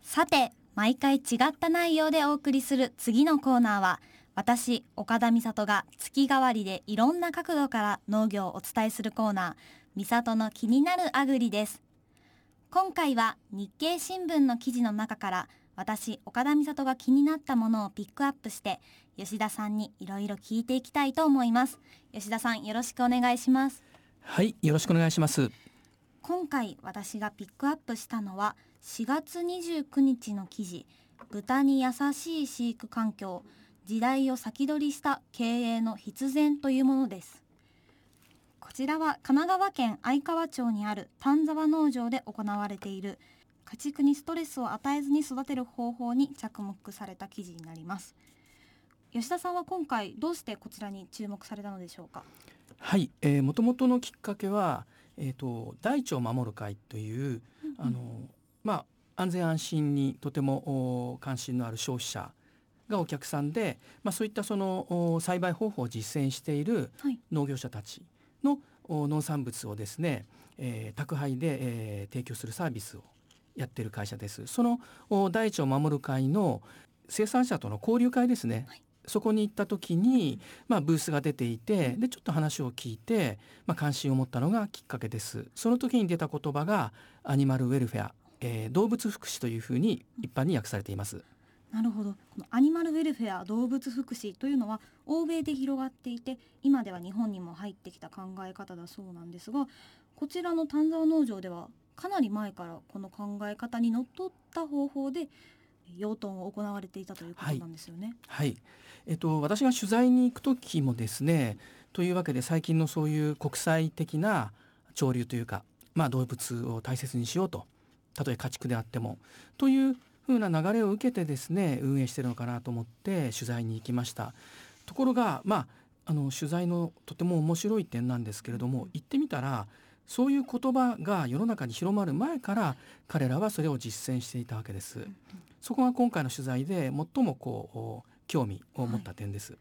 さて毎回違った内容でお送りする次のコーナーは私岡田美里が月替わりでいろんな角度から農業をお伝えするコーナー美里の気になるアグリです今回は日経新聞の記事の中から私岡田美里が気になったものをピックアップして吉田さんにいろいろ聞いていきたいと思います。吉田さんよろしくお願いします。はいよろしくお願いします。今回私がピックアップしたのは4月29日の記事。豚に優しい飼育環境。時代を先取りした経営の必然というものですこちらは神奈川県愛川町にある丹沢農場で行われている。家畜にストレスを与えずに育てる方法に着目された記事になります。吉田さんは今回どうしてこちらに注目されたのでしょうか？はい、えー、元々のきっかけは、えーと、大地を守る会という、うんうん、あのまあ安全安心にとても関心のある消費者がお客さんで、まあ、そういったその栽培方法を実践している農業者たちの農産物をですね、えー、宅配で、えー、提供するサービスをやってる会社です。その大地を守る会の生産者との交流会ですね、はい、そこに行った時に、まあ、ブースが出ていてでちょっと話を聞いて、まあ、関心を持ったのがきっかけです。その時に出た言葉がアニマルウェルフェア、えー、動物福祉というふうに一般に訳されていますなるほど。このアニマルウェルフェア動物福祉というのは欧米で広がっていて今では日本にも入ってきた考え方だそうなんですがこちらの丹沢農場ではかなり前からこの考え方にのっとった方法で養豚を行われていたということなんですよね。はい、はい、えっと私が取材に行く時もですねというわけで最近のそういう国際的な潮流というか、まあ、動物を大切にしようとたとえ家畜であってもというふうな流れを受けてですね運営してるのかなと思って取材に行きましたところがまああの取材のとても面白い点なんですけれども行ってみたらそういう言葉が世の中に広まる前から彼らはそれを実践していたわけです。そこが今回の取材で最もこう興味を持った点です。はい、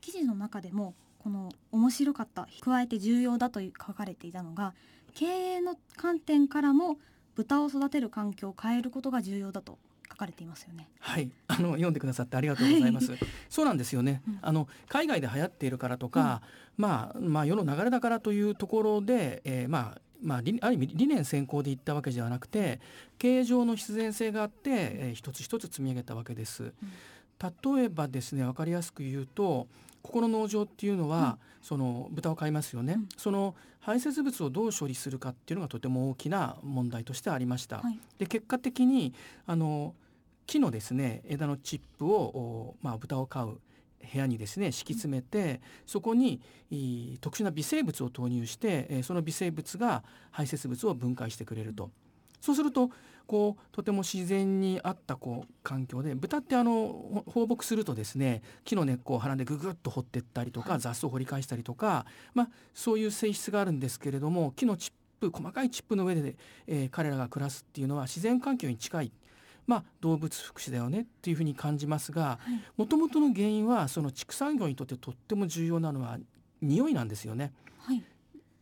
記事の中でもこの面白かった加えて重要だと書かれていたのが経営の観点からも豚を育てる環境を変えることが重要だと書かれていますよね。はい、あの読んでくださってありがとうございます。はい、そうなんですよね。うん、あの海外で流行っているからとか、うん、まあまあ世の流れだからというところで、えー、まあまあ、ある意味理念先行でいったわけではなくて経営上の必然性があって、えー、一つ一つ積み上げたわけです。うん、例えばですね分かりやすく言うとここの農場っていうのは、うん、その豚を飼いますよね、うん、その排泄物をどう処理するかっていうのがとても大きな問題としてありました。はい、で結果的にあの木のですね枝のチップを、まあ、豚を飼う部屋にですね敷き詰めてそこに特殊な微生物を投入してその微生物が排泄物を分解してくれると。そうするとこうとても自然に合ったこう環境で豚ってあの放牧するとですね木の根っこを鼻でググッと掘っていったりとか、雑草を掘り返したりとか、まあ、そういう性質があるんですけれども木のチップ細かいチップの上で、えー、彼らが暮らすっていうのは自然環境に近いまあ、動物福祉だよねっていうふうに感じますがもともとの原因はその畜産業にとってとっても重要なのは匂いなんですよね。はい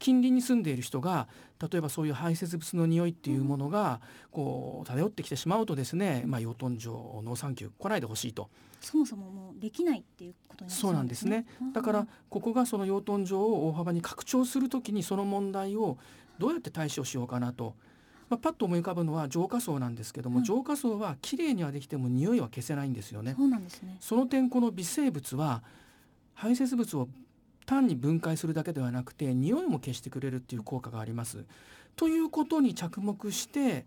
近隣に住んでいる人が例えばそういう排泄物の匂いっていうものがこう漂ってきてしまうとですね、まあ、養豚場農産休来ないでほしいと。そもそももうできないっていうことにな、ね、そうなんですね。だからここがその養豚場を大幅に拡張するときにその問題をどうやって対処しようかなと。まあ、パッと思い浮かぶのは浄化層なんですけども、うん、浄化層はきれいにはできても匂いは消せないんですよね。そうなんですねその点この微生物は排泄物を単に分解するだけではなくて匂いも消してくれるっていう効果があります。ということに着目して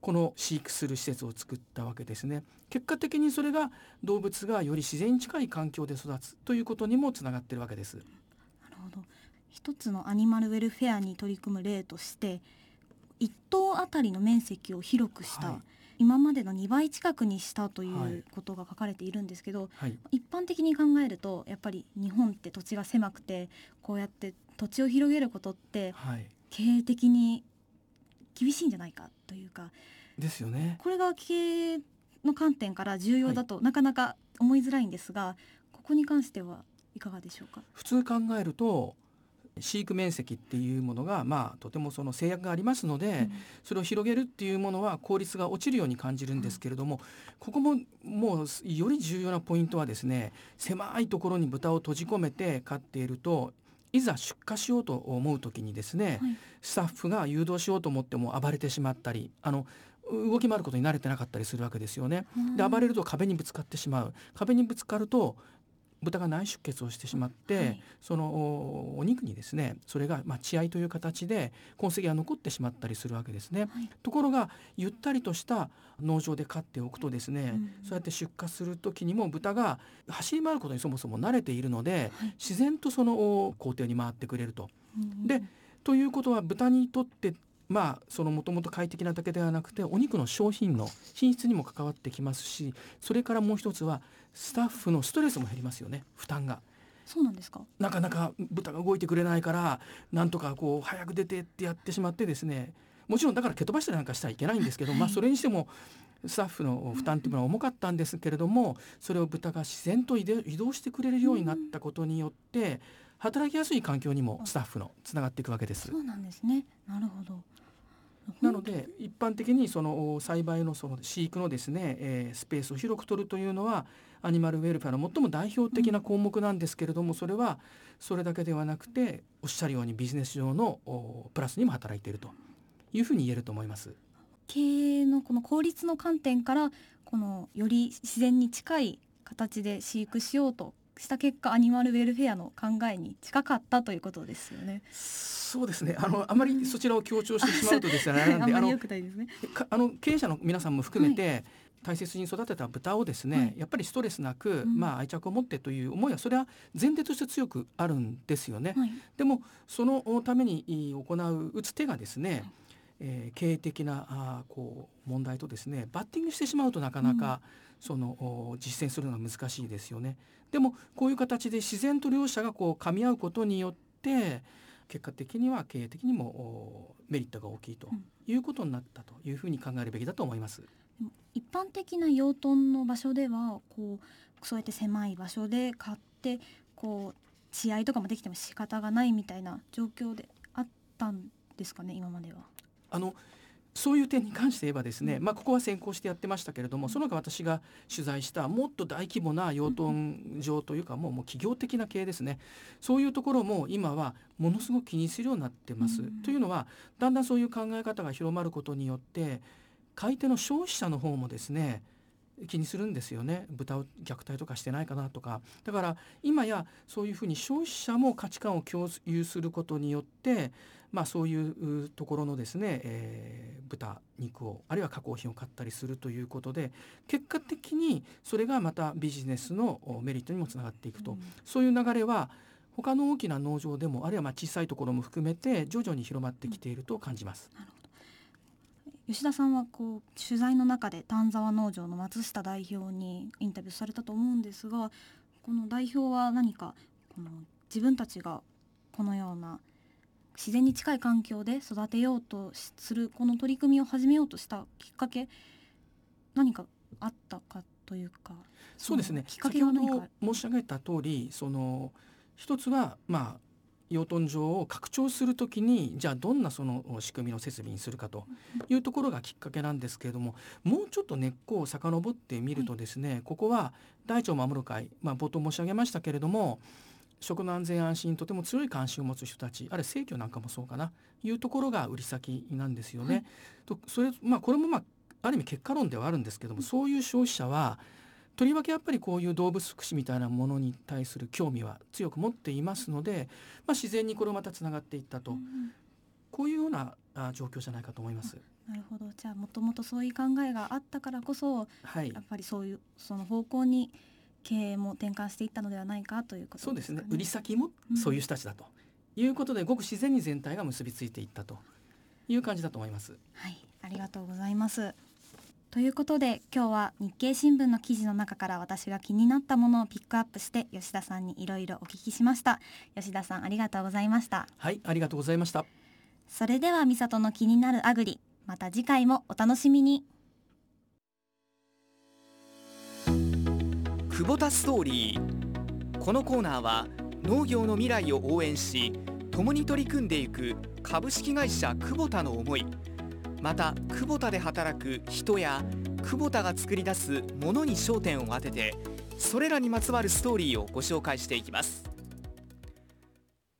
この飼育する施設を作ったわけですね。結果的にそれが動物がより自然に近い環境で育つということにもつながっているわけです。なるほど。一つのアニマルウェルフェアに取り組む例として1頭あたりの面積を広くした、はい、今までの2倍近くにしたということが書かれているんですけど、はい、一般的に考えるとやっぱり日本って土地が狭くてこうやって土地を広げることって、経営的に厳しいんじゃないかというかですよね。これが経営の観点から重要だと、なかなか思いづらいんですがここに関してはいかがでしょうか？普通考えると飼育面積っていうものが、まあ、とてもその制約がありますので、うん、それを広げるっていうものは効率が落ちるように感じるんですけれども、うん、ここももうより重要なポイントはですね狭いところに豚を閉じ込めて飼っているといざ出荷しようと思う時にですね、はい、スタッフが誘導しようと思っても暴れてしまったりあの動き回ることに慣れてなかったりするわけですよね。で暴れると壁にぶつかってしまう。壁にぶつかると豚が内出血をしてしまって、はい、そのお肉にですねそれがまあ血合いという形で痕跡が残ってしまったりするわけですね、はい、ところがゆったりとした農場で飼っておくとですね、うん、そうやって出荷する時にも豚が走り回ることにそもそも慣れているので、はい、自然とその工程に回ってくれると。うん、でということは豚にとってまあそのもともと快適なだけではなくてお肉の商品の品質にも関わってきますしそれからもう一つはスタッフのストレスも減りますよね負担が。そうなんですか？なかなか豚が動いてくれないからなんとかこう早く出てってやってしまってですね。もちろんだから蹴飛ばしたりなんかしたらいけないんですけど、はい、まあそれにしてもスタッフの負担というのは重かったんですけれどもそれを豚が自然と移動してくれるようになったことによって働きやすい環境にもスタッフのつながっていくわけです。そうなんですね。なるほど。なので一般的にその栽培のその飼育のですね、えー、スペースを広く取るというのはアニマルウェルフェアの最も代表的な項目なんですけれどもそれはそれだけではなくておっしゃるようにビジネス上のプラスにも働いているというふうに言えると思います。経営のこの効率の観点からこのより自然に近い形で飼育しようとした結果アニマルウェルフェアの考えに近かったということですよね。そうですね。あのあまりそちらを強調してしまうとですね、あのあの経営者の皆さんも含めて、はい、大切に育てた豚をですね、はい、やっぱりストレスなく、うん、まあ愛着を持ってという思いはそれは前提として強くあるんですよね。はい、でもそのために行う打つ手がですね。えー、経営的なあこう問題とですねバッティングしてしまうとなかなか、うん、その実践するのが難しいですよね。でもこういう形で自然と両者がこう噛み合うことによって結果的には経営的にもメリットが大きいということになったというふうに考えるべきだと思います。一般的な養豚の場所ではこうそうやって狭い場所で買ってこう試合とかもできても仕方がないみたいな状況であったんですかね今までは。あのそういう点に関して言えばですね、まあ、ここは先行してやってましたけれどもその他私が取材したもっと大規模な養豚場というかもうもう企業的な経営ですね。そういうところも今はものすごく気にするようになってます。というのはだんだんそういう考え方が広まることによって買い手の消費者の方もですね気にするんですよね。豚を虐待とかしてないかなとか。だから今やそういうふうに消費者も価値観を共有することによってまあそういうところのですね、えー、豚肉をあるいは加工品を買ったりするということで結果的にそれがまたビジネスのメリットにもつながっていくと、うん、そういう流れは他の大きな農場でもあるいはまあ小さいところも含めて徐々に広まってきていると感じます。うん吉田さんはこう取材の中で丹沢農場の松下代表にインタビューされたと思うんですがこの代表は何かこの自分たちがこのような自然に近い環境で育てようとするこの取り組みを始めようとしたきっかけ何かあったかというかそうですね。きっかけは何か？申し上げた通りその一つはまあ養豚場を拡張するときにじゃあどんなその仕組みの設備にするかというところがきっかけなんですけれどももうちょっと根っこを遡ってみるとですね、はい、ここは大腸を守る会、まあ、冒頭申し上げましたけれども食の安全安心にとても強い関心を持つ人たちあるいは生協なんかもそうかないうところが売り先なんですよね。はい、とそれまあこれもまあある意味結果論ではあるんですけどもそういう消費者はとりわけやっぱりこういう動物福祉みたいなものに対する興味は強く持っていますので、まあ、自然にこれをまたつながっていったと、うん、こういうような状況じゃないかと思います。なるほどじゃあもともとそういう考えがあったからこそはいやっぱりそういうその方向に経営も転換していったのではないかということそうでですね。ね売り先もそういう人たちだということで、ごく自然に全体が結びついていったという感じだと思います。はい、ありがとうございます。ということで今日は日経新聞の記事の中から私が気になったものをピックアップして吉田さんにいろいろお聞きしました。吉田さんありがとうございました。はい、ありがとうございました。それでは美里の気になるアグリ。また次回もお楽しみに。久保田ストーリー。このコーナーは農業の未来を応援し共に取り組んでいく株式会社久保田の思いまた久保田で働く人や久保田が作り出すものに焦点を当ててそれらにまつわるストーリーをご紹介していきます。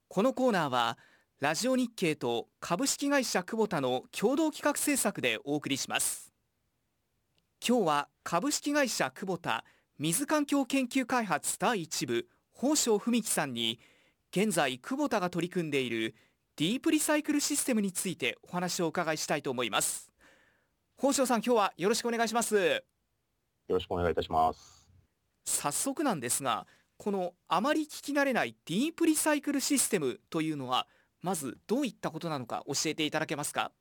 このコーナーはラジオ日経と株式会社久保田の共同企画制作でお送りします。今日は株式会社久保田水環境研究開発第一部宝生文樹さんに現在久保田が取り組んでいるディープリサイクルシステムについてお話をお伺いしたいと思います宝生さん今日はよろしくお願いしますよろしくお願いいたします。早速なんですがこのあまり聞き慣れないディープリサイクルシステムというのはまずどういったことなのか教えていただけますか？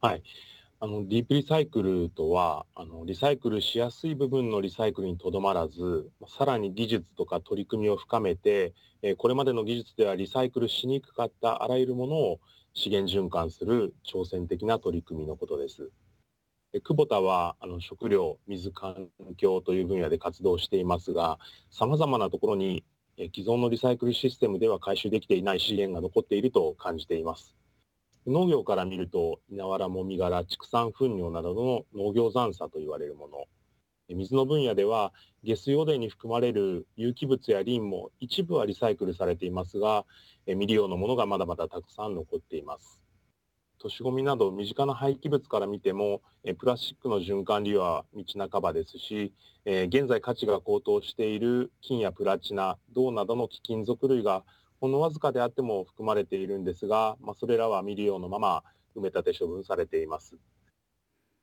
はい。あの、ディープリサイクルとは、あの、リサイクルしやすい部分のリサイクルにとどまらず、さらに技術とか取り組みを深めて、えーこれまでの技術ではリサイクルしにくかったあらゆるものを資源循環する挑戦的な取り組みのことです。で久保田はあの食料、水環境という分野で活動していますが、様々なところにえ既存のリサイクルシステムでは回収できていない資源が残っていると感じています。農業から見ると、稲わらもみ殻、畜産糞尿などの農業残差と言われるもの。水の分野では、下水汚泥に含まれる有機物やリンも一部はリサイクルされていますが、未利用のものがまだまだたくさん残っています。都市ゴミなど身近な廃棄物から見ても、プラスチックの循環利用は道半ばですし、現在価値が高騰している金やプラチナ、銅などの貴金属類がほんのわずかであっても含まれているんですが、まあ、それらは未利用のまま埋め立て処分されています。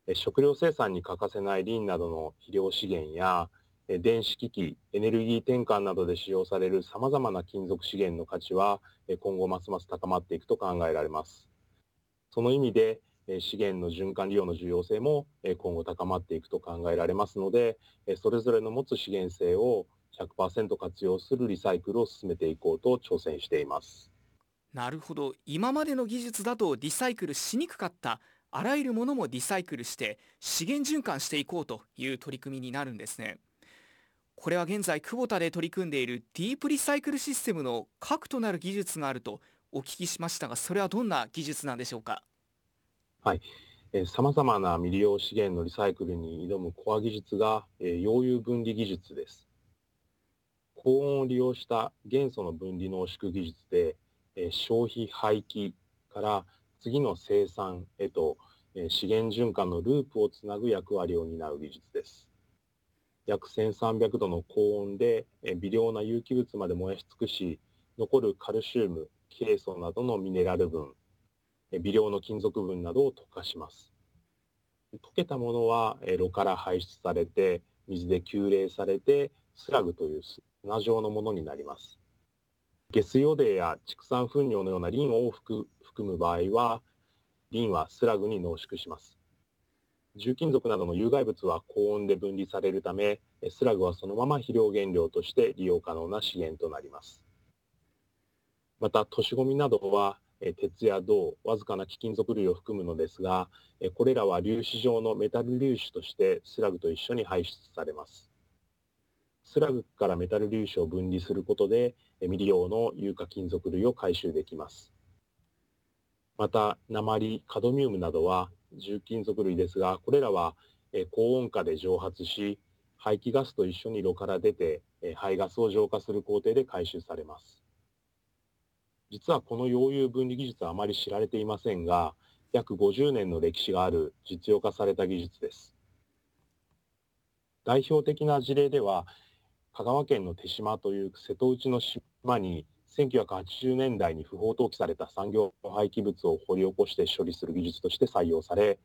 え食料生産に欠かせないリンなどの肥料資源や、え電子機器、エネルギー転換などで使用される様々な金属資源の価値は、え今後ますます高まっていくと考えられます。その意味で、え資源の循環利用の重要性もえ今後高まっていくと考えられますので、えそれぞれの持つ資源性を100%活用するリサイクルを進めていこうと挑戦しています。なるほど。今までの技術だとリサイクルしにくかった。あらゆるものもリサイクルして資源循環していこうという取り組みになるんですね。これは現在久保田で取り組んでいるディープリサイクルシステムの核となる技術があるとお聞きしましたがそれはどんな技術なんでしょうか？さまざまな未利用資源のリサイクルに挑むコア技術が、えー溶融分離技術です。高温を利用した元素の分離濃縮技術で、え消費廃棄から次の生産へと、え資源循環のループをつなぐ役割を担う技術です。約1300度の高温で、え微量な有機物まで燃やし尽くし、残るカルシウム、ケイ素などのミネラル分、え微量の金属分などを溶かします。溶けたものはえ炉から排出されて、水で急冷されて、スラグという砂状のものになります。下水汚泥や畜産糞尿のようなリンを含む場合は、リンはスラグに濃縮します。重金属などの有害物は高温で分離されるため、スラグはそのまま肥料原料として利用可能な資源となります。また、都市ゴミなどは、え鉄や銅、わずかな貴金属類を含むのですが、えこれらは粒子状のメタル粒子としてスラグと一緒に排出されます。スラグからメタル粒子を分離することで、未利用の有価金属類を回収できます。また、鉛、カドミウムなどは重金属類ですが、これらはえ高温下で蒸発し、排気ガスと一緒に炉から出て、え排ガスを浄化する工程で回収されます。実はこの溶融分離技術はあまり知られていませんが、約50年の歴史がある実用化された技術です。代表的な事例では、香川県の手島という瀬戸内の島に1980年代に不法投棄された産業廃棄物を掘り起こして処理する技術として採用され、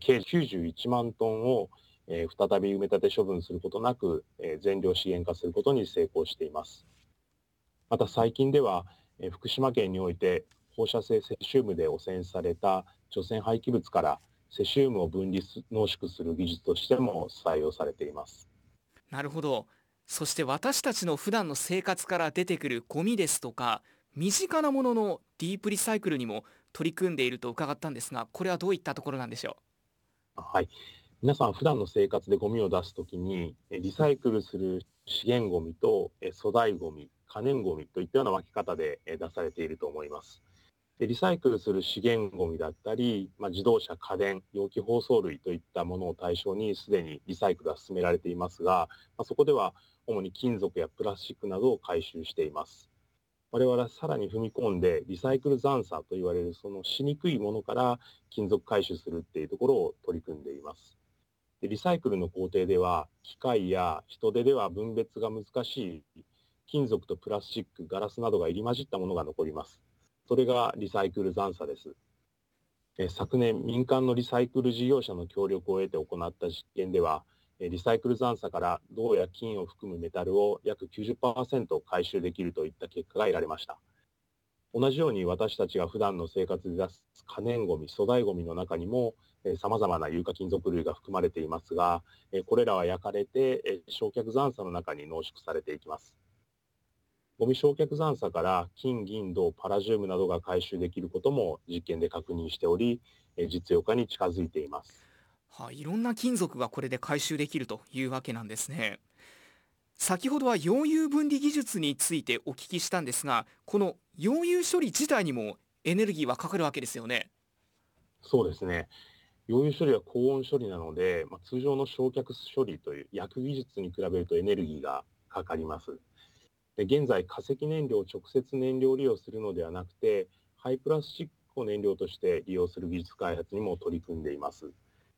計91万トンをえー、再び埋め立て処分することなく、えー、全量資源化することに成功しています。また最近では、えー、福島県において放射性セシウムで汚染された除染廃棄物からセシウムを分離濃縮する技術としても採用されています。なるほど。そして私たちの普段の生活から出てくるゴミですとか身近なもののディープリサイクルにも取り組んでいると伺ったんですがこれはどういったところなんでしょう？はい皆さん普段の生活でゴミを出すときに、リサイクルする資源ゴミと粗大ゴミ、可燃ゴミといったような分け方で出されていると思います。でリサイクルする資源ゴミだったり、まあ、自動車、家電、容器包装類といったものを対象にすでにリサイクルは進められていますが、まあ、そこでは主に金属やプラスチックなどを回収しています。我々はさらに踏み込んでリサイクル残差と言われるそのしにくいものから金属回収するっていうところを取り組んでいます。でリサイクルの工程では機械や人手では分別が難しい金属とプラスチック、ガラスなどが入り混じったものが残ります。それがリサイクル残差です。昨年、民間のリサイクル事業者の協力を得て行った実験では、リサイクル残差から銅や金を含むメタルを約90%回収できるといった結果が得られました。同じように私たちが普段の生活で出す可燃ごみ、粗大ごみの中にもさまざまな有価金属類が含まれていますがえ、これらは焼かれてえ焼却残差の中に濃縮されていきます。ゴミ焼却残差から金、銀、銅、パラジウムなどが回収できることも実験で確認しており、え実用化に近づいています。はい、いろんな金属がこれで回収できるというわけなんですね。先ほどは溶融分離技術についてお聞きしたんですが、この溶融処理自体にもエネルギーはかかるわけですよね。そうですね。溶融処理は高温処理なので、まあ、通常の焼却処理という薬技術に比べるとエネルギーがかかります。で現在、化石燃料を直接燃料利用するのではなくて、廃プラスチックを燃料として利用する技術開発にも取り組んでいます。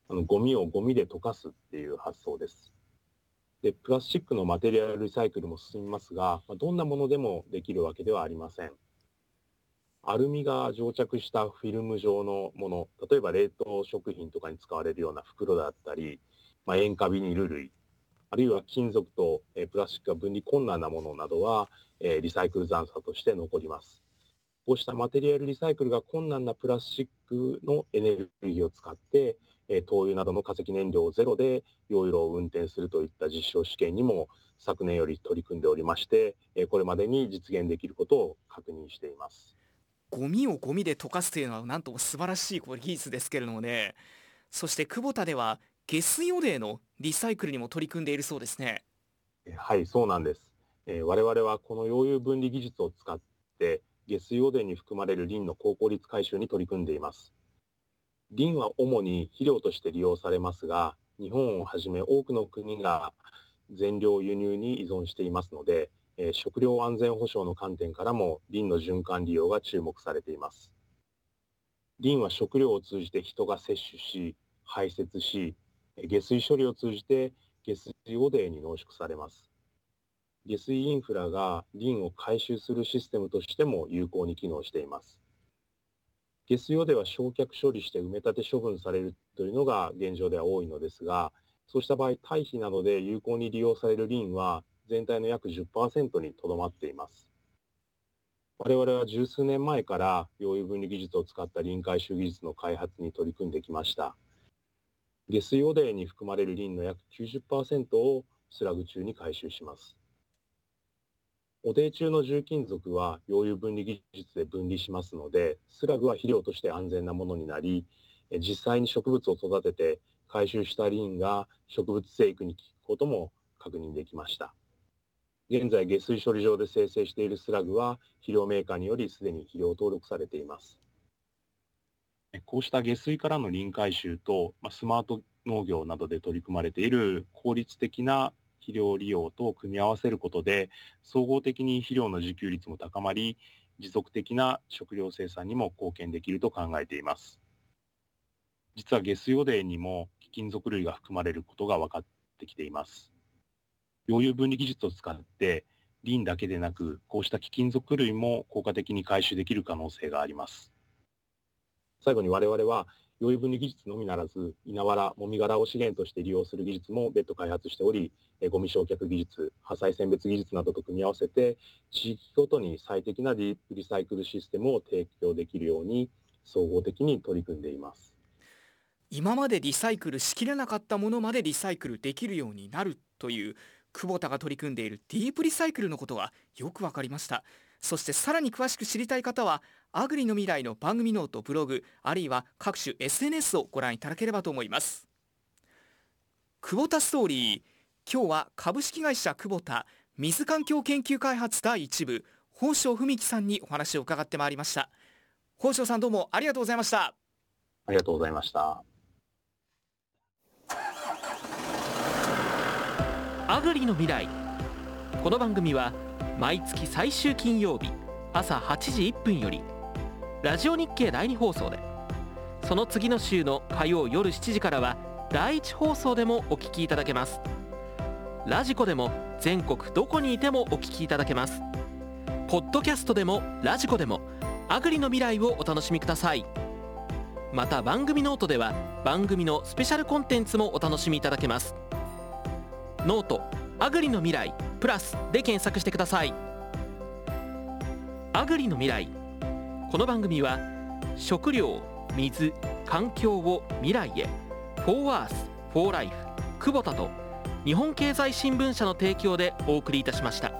あのゴミをゴミで溶かすっていう発想です。で、プラスチックのマテリアルリサイクルも進みますが、どんなものでもできるわけではありません。アルミが蒸着したフィルム状のもの、例えば冷凍食品とかに使われるような袋だったり、まあ、塩化ビニル類、あるいは金属と、プラスチックが分離困難なものなどは、えリサイクル残差として残ります。こうしたマテリアルリサイクルが困難なプラスチックのエネルギーを使って、え灯油などの化石燃料ゼロで溶油炉を運転するといった実証試験にも昨年より取り組んでおりまして、えこれまでに実現できることを確認しています。ゴミをゴミで溶かすというのはなんとも素晴らしい技術ですけれどもね。そして久保田では下水汚泥のリサイクルにも取り組んでいるそうですね。はいそうなんです、えー、我々はこの溶融分離技術を使って下水汚泥に含まれるリンの高効率回収に取り組んでいますリンは主に肥料として利用されますが日本をはじめ多くの国が全量輸入に依存していますのでえ食料安全保障の観点からもリンの循環利用が注目されています。リンは食料を通じて人が摂取し、排泄し、下水処理を通じて下水汚泥に濃縮されます。下水インフラがリンを回収するシステムとしても有効に機能しています。下水汚泥は焼却処理して埋め立て処分されるというのが現状では多いのですが、そうした場合、堆肥などで有効に利用されるリンは全体の約10%にとどまっています。我々は十数年前から溶融分離技術を使った臨回収技術の開発に取り組んできました。下水汚泥に含まれるリンの約90%をスラグ中に回収します。汚泥中の重金属は溶融分離技術で分離しますので、スラグは肥料として安全なものになり、実際に植物を育てて回収したリンが植物生育に効くことも確認できました。現在下水処理場で生成しているスラグは肥料メーカーによりすでに肥料登録されています。こうした下水からの臨回収と、スマート農業などで取り組まれている効率的な肥料利用と組み合わせることで総合的に肥料の自給率も高まり持続的な食料生産にも貢献できると考えています実は下水汚泥にも貴金属類が含まれることが分かってきています溶融分離技術を使ってリンだけでなく、こうした貴金属類も効果的に回収できる可能性があります。最後に我々は、溶油分離技術のみならず、稲わら、もみ殻を資源として利用する技術も別途開発しており、ゴミ焼却技術、破砕選別技術などと組み合わせて、地域ごとに最適なディリサイクルシステムを提供できるように、総合的に取り組んでいます。今までリサイクルしきれなかったものまでリサイクルできるようになるという久保田が取り組んでいるディープリサイクルのことがよく分かりましたそしてさらに詳しく知りたい方はアグリの未来の番組ノートブログあるいは各種 SNS をご覧いただければと思います。クボタストーリー。今日は株式会社クボタ水環境研究開発第一部宝生文樹さんにお話を伺ってまいりました。宝生さんどうもありがとうございました。ありがとうございました。アグリの未来。この番組は毎月最終金曜日朝8時1分よりラジオ日経第2放送で。その次の週の火曜夜7時からは第1放送でもお聞きいただけます。 radiko でも全国どこにいてもお聞きいただけます。ポッドキャストでも radiko でもアグリの未来をお楽しみください。また番組ノートでは番組のスペシャルコンテンツもお楽しみいただけます。ノートアグリの未来。プラスで検索してください。アグリの未来。この番組は食料水環境を未来へ。フォーワースフォーライフ久保田と日本経済新聞社の提供でお送りいたしました。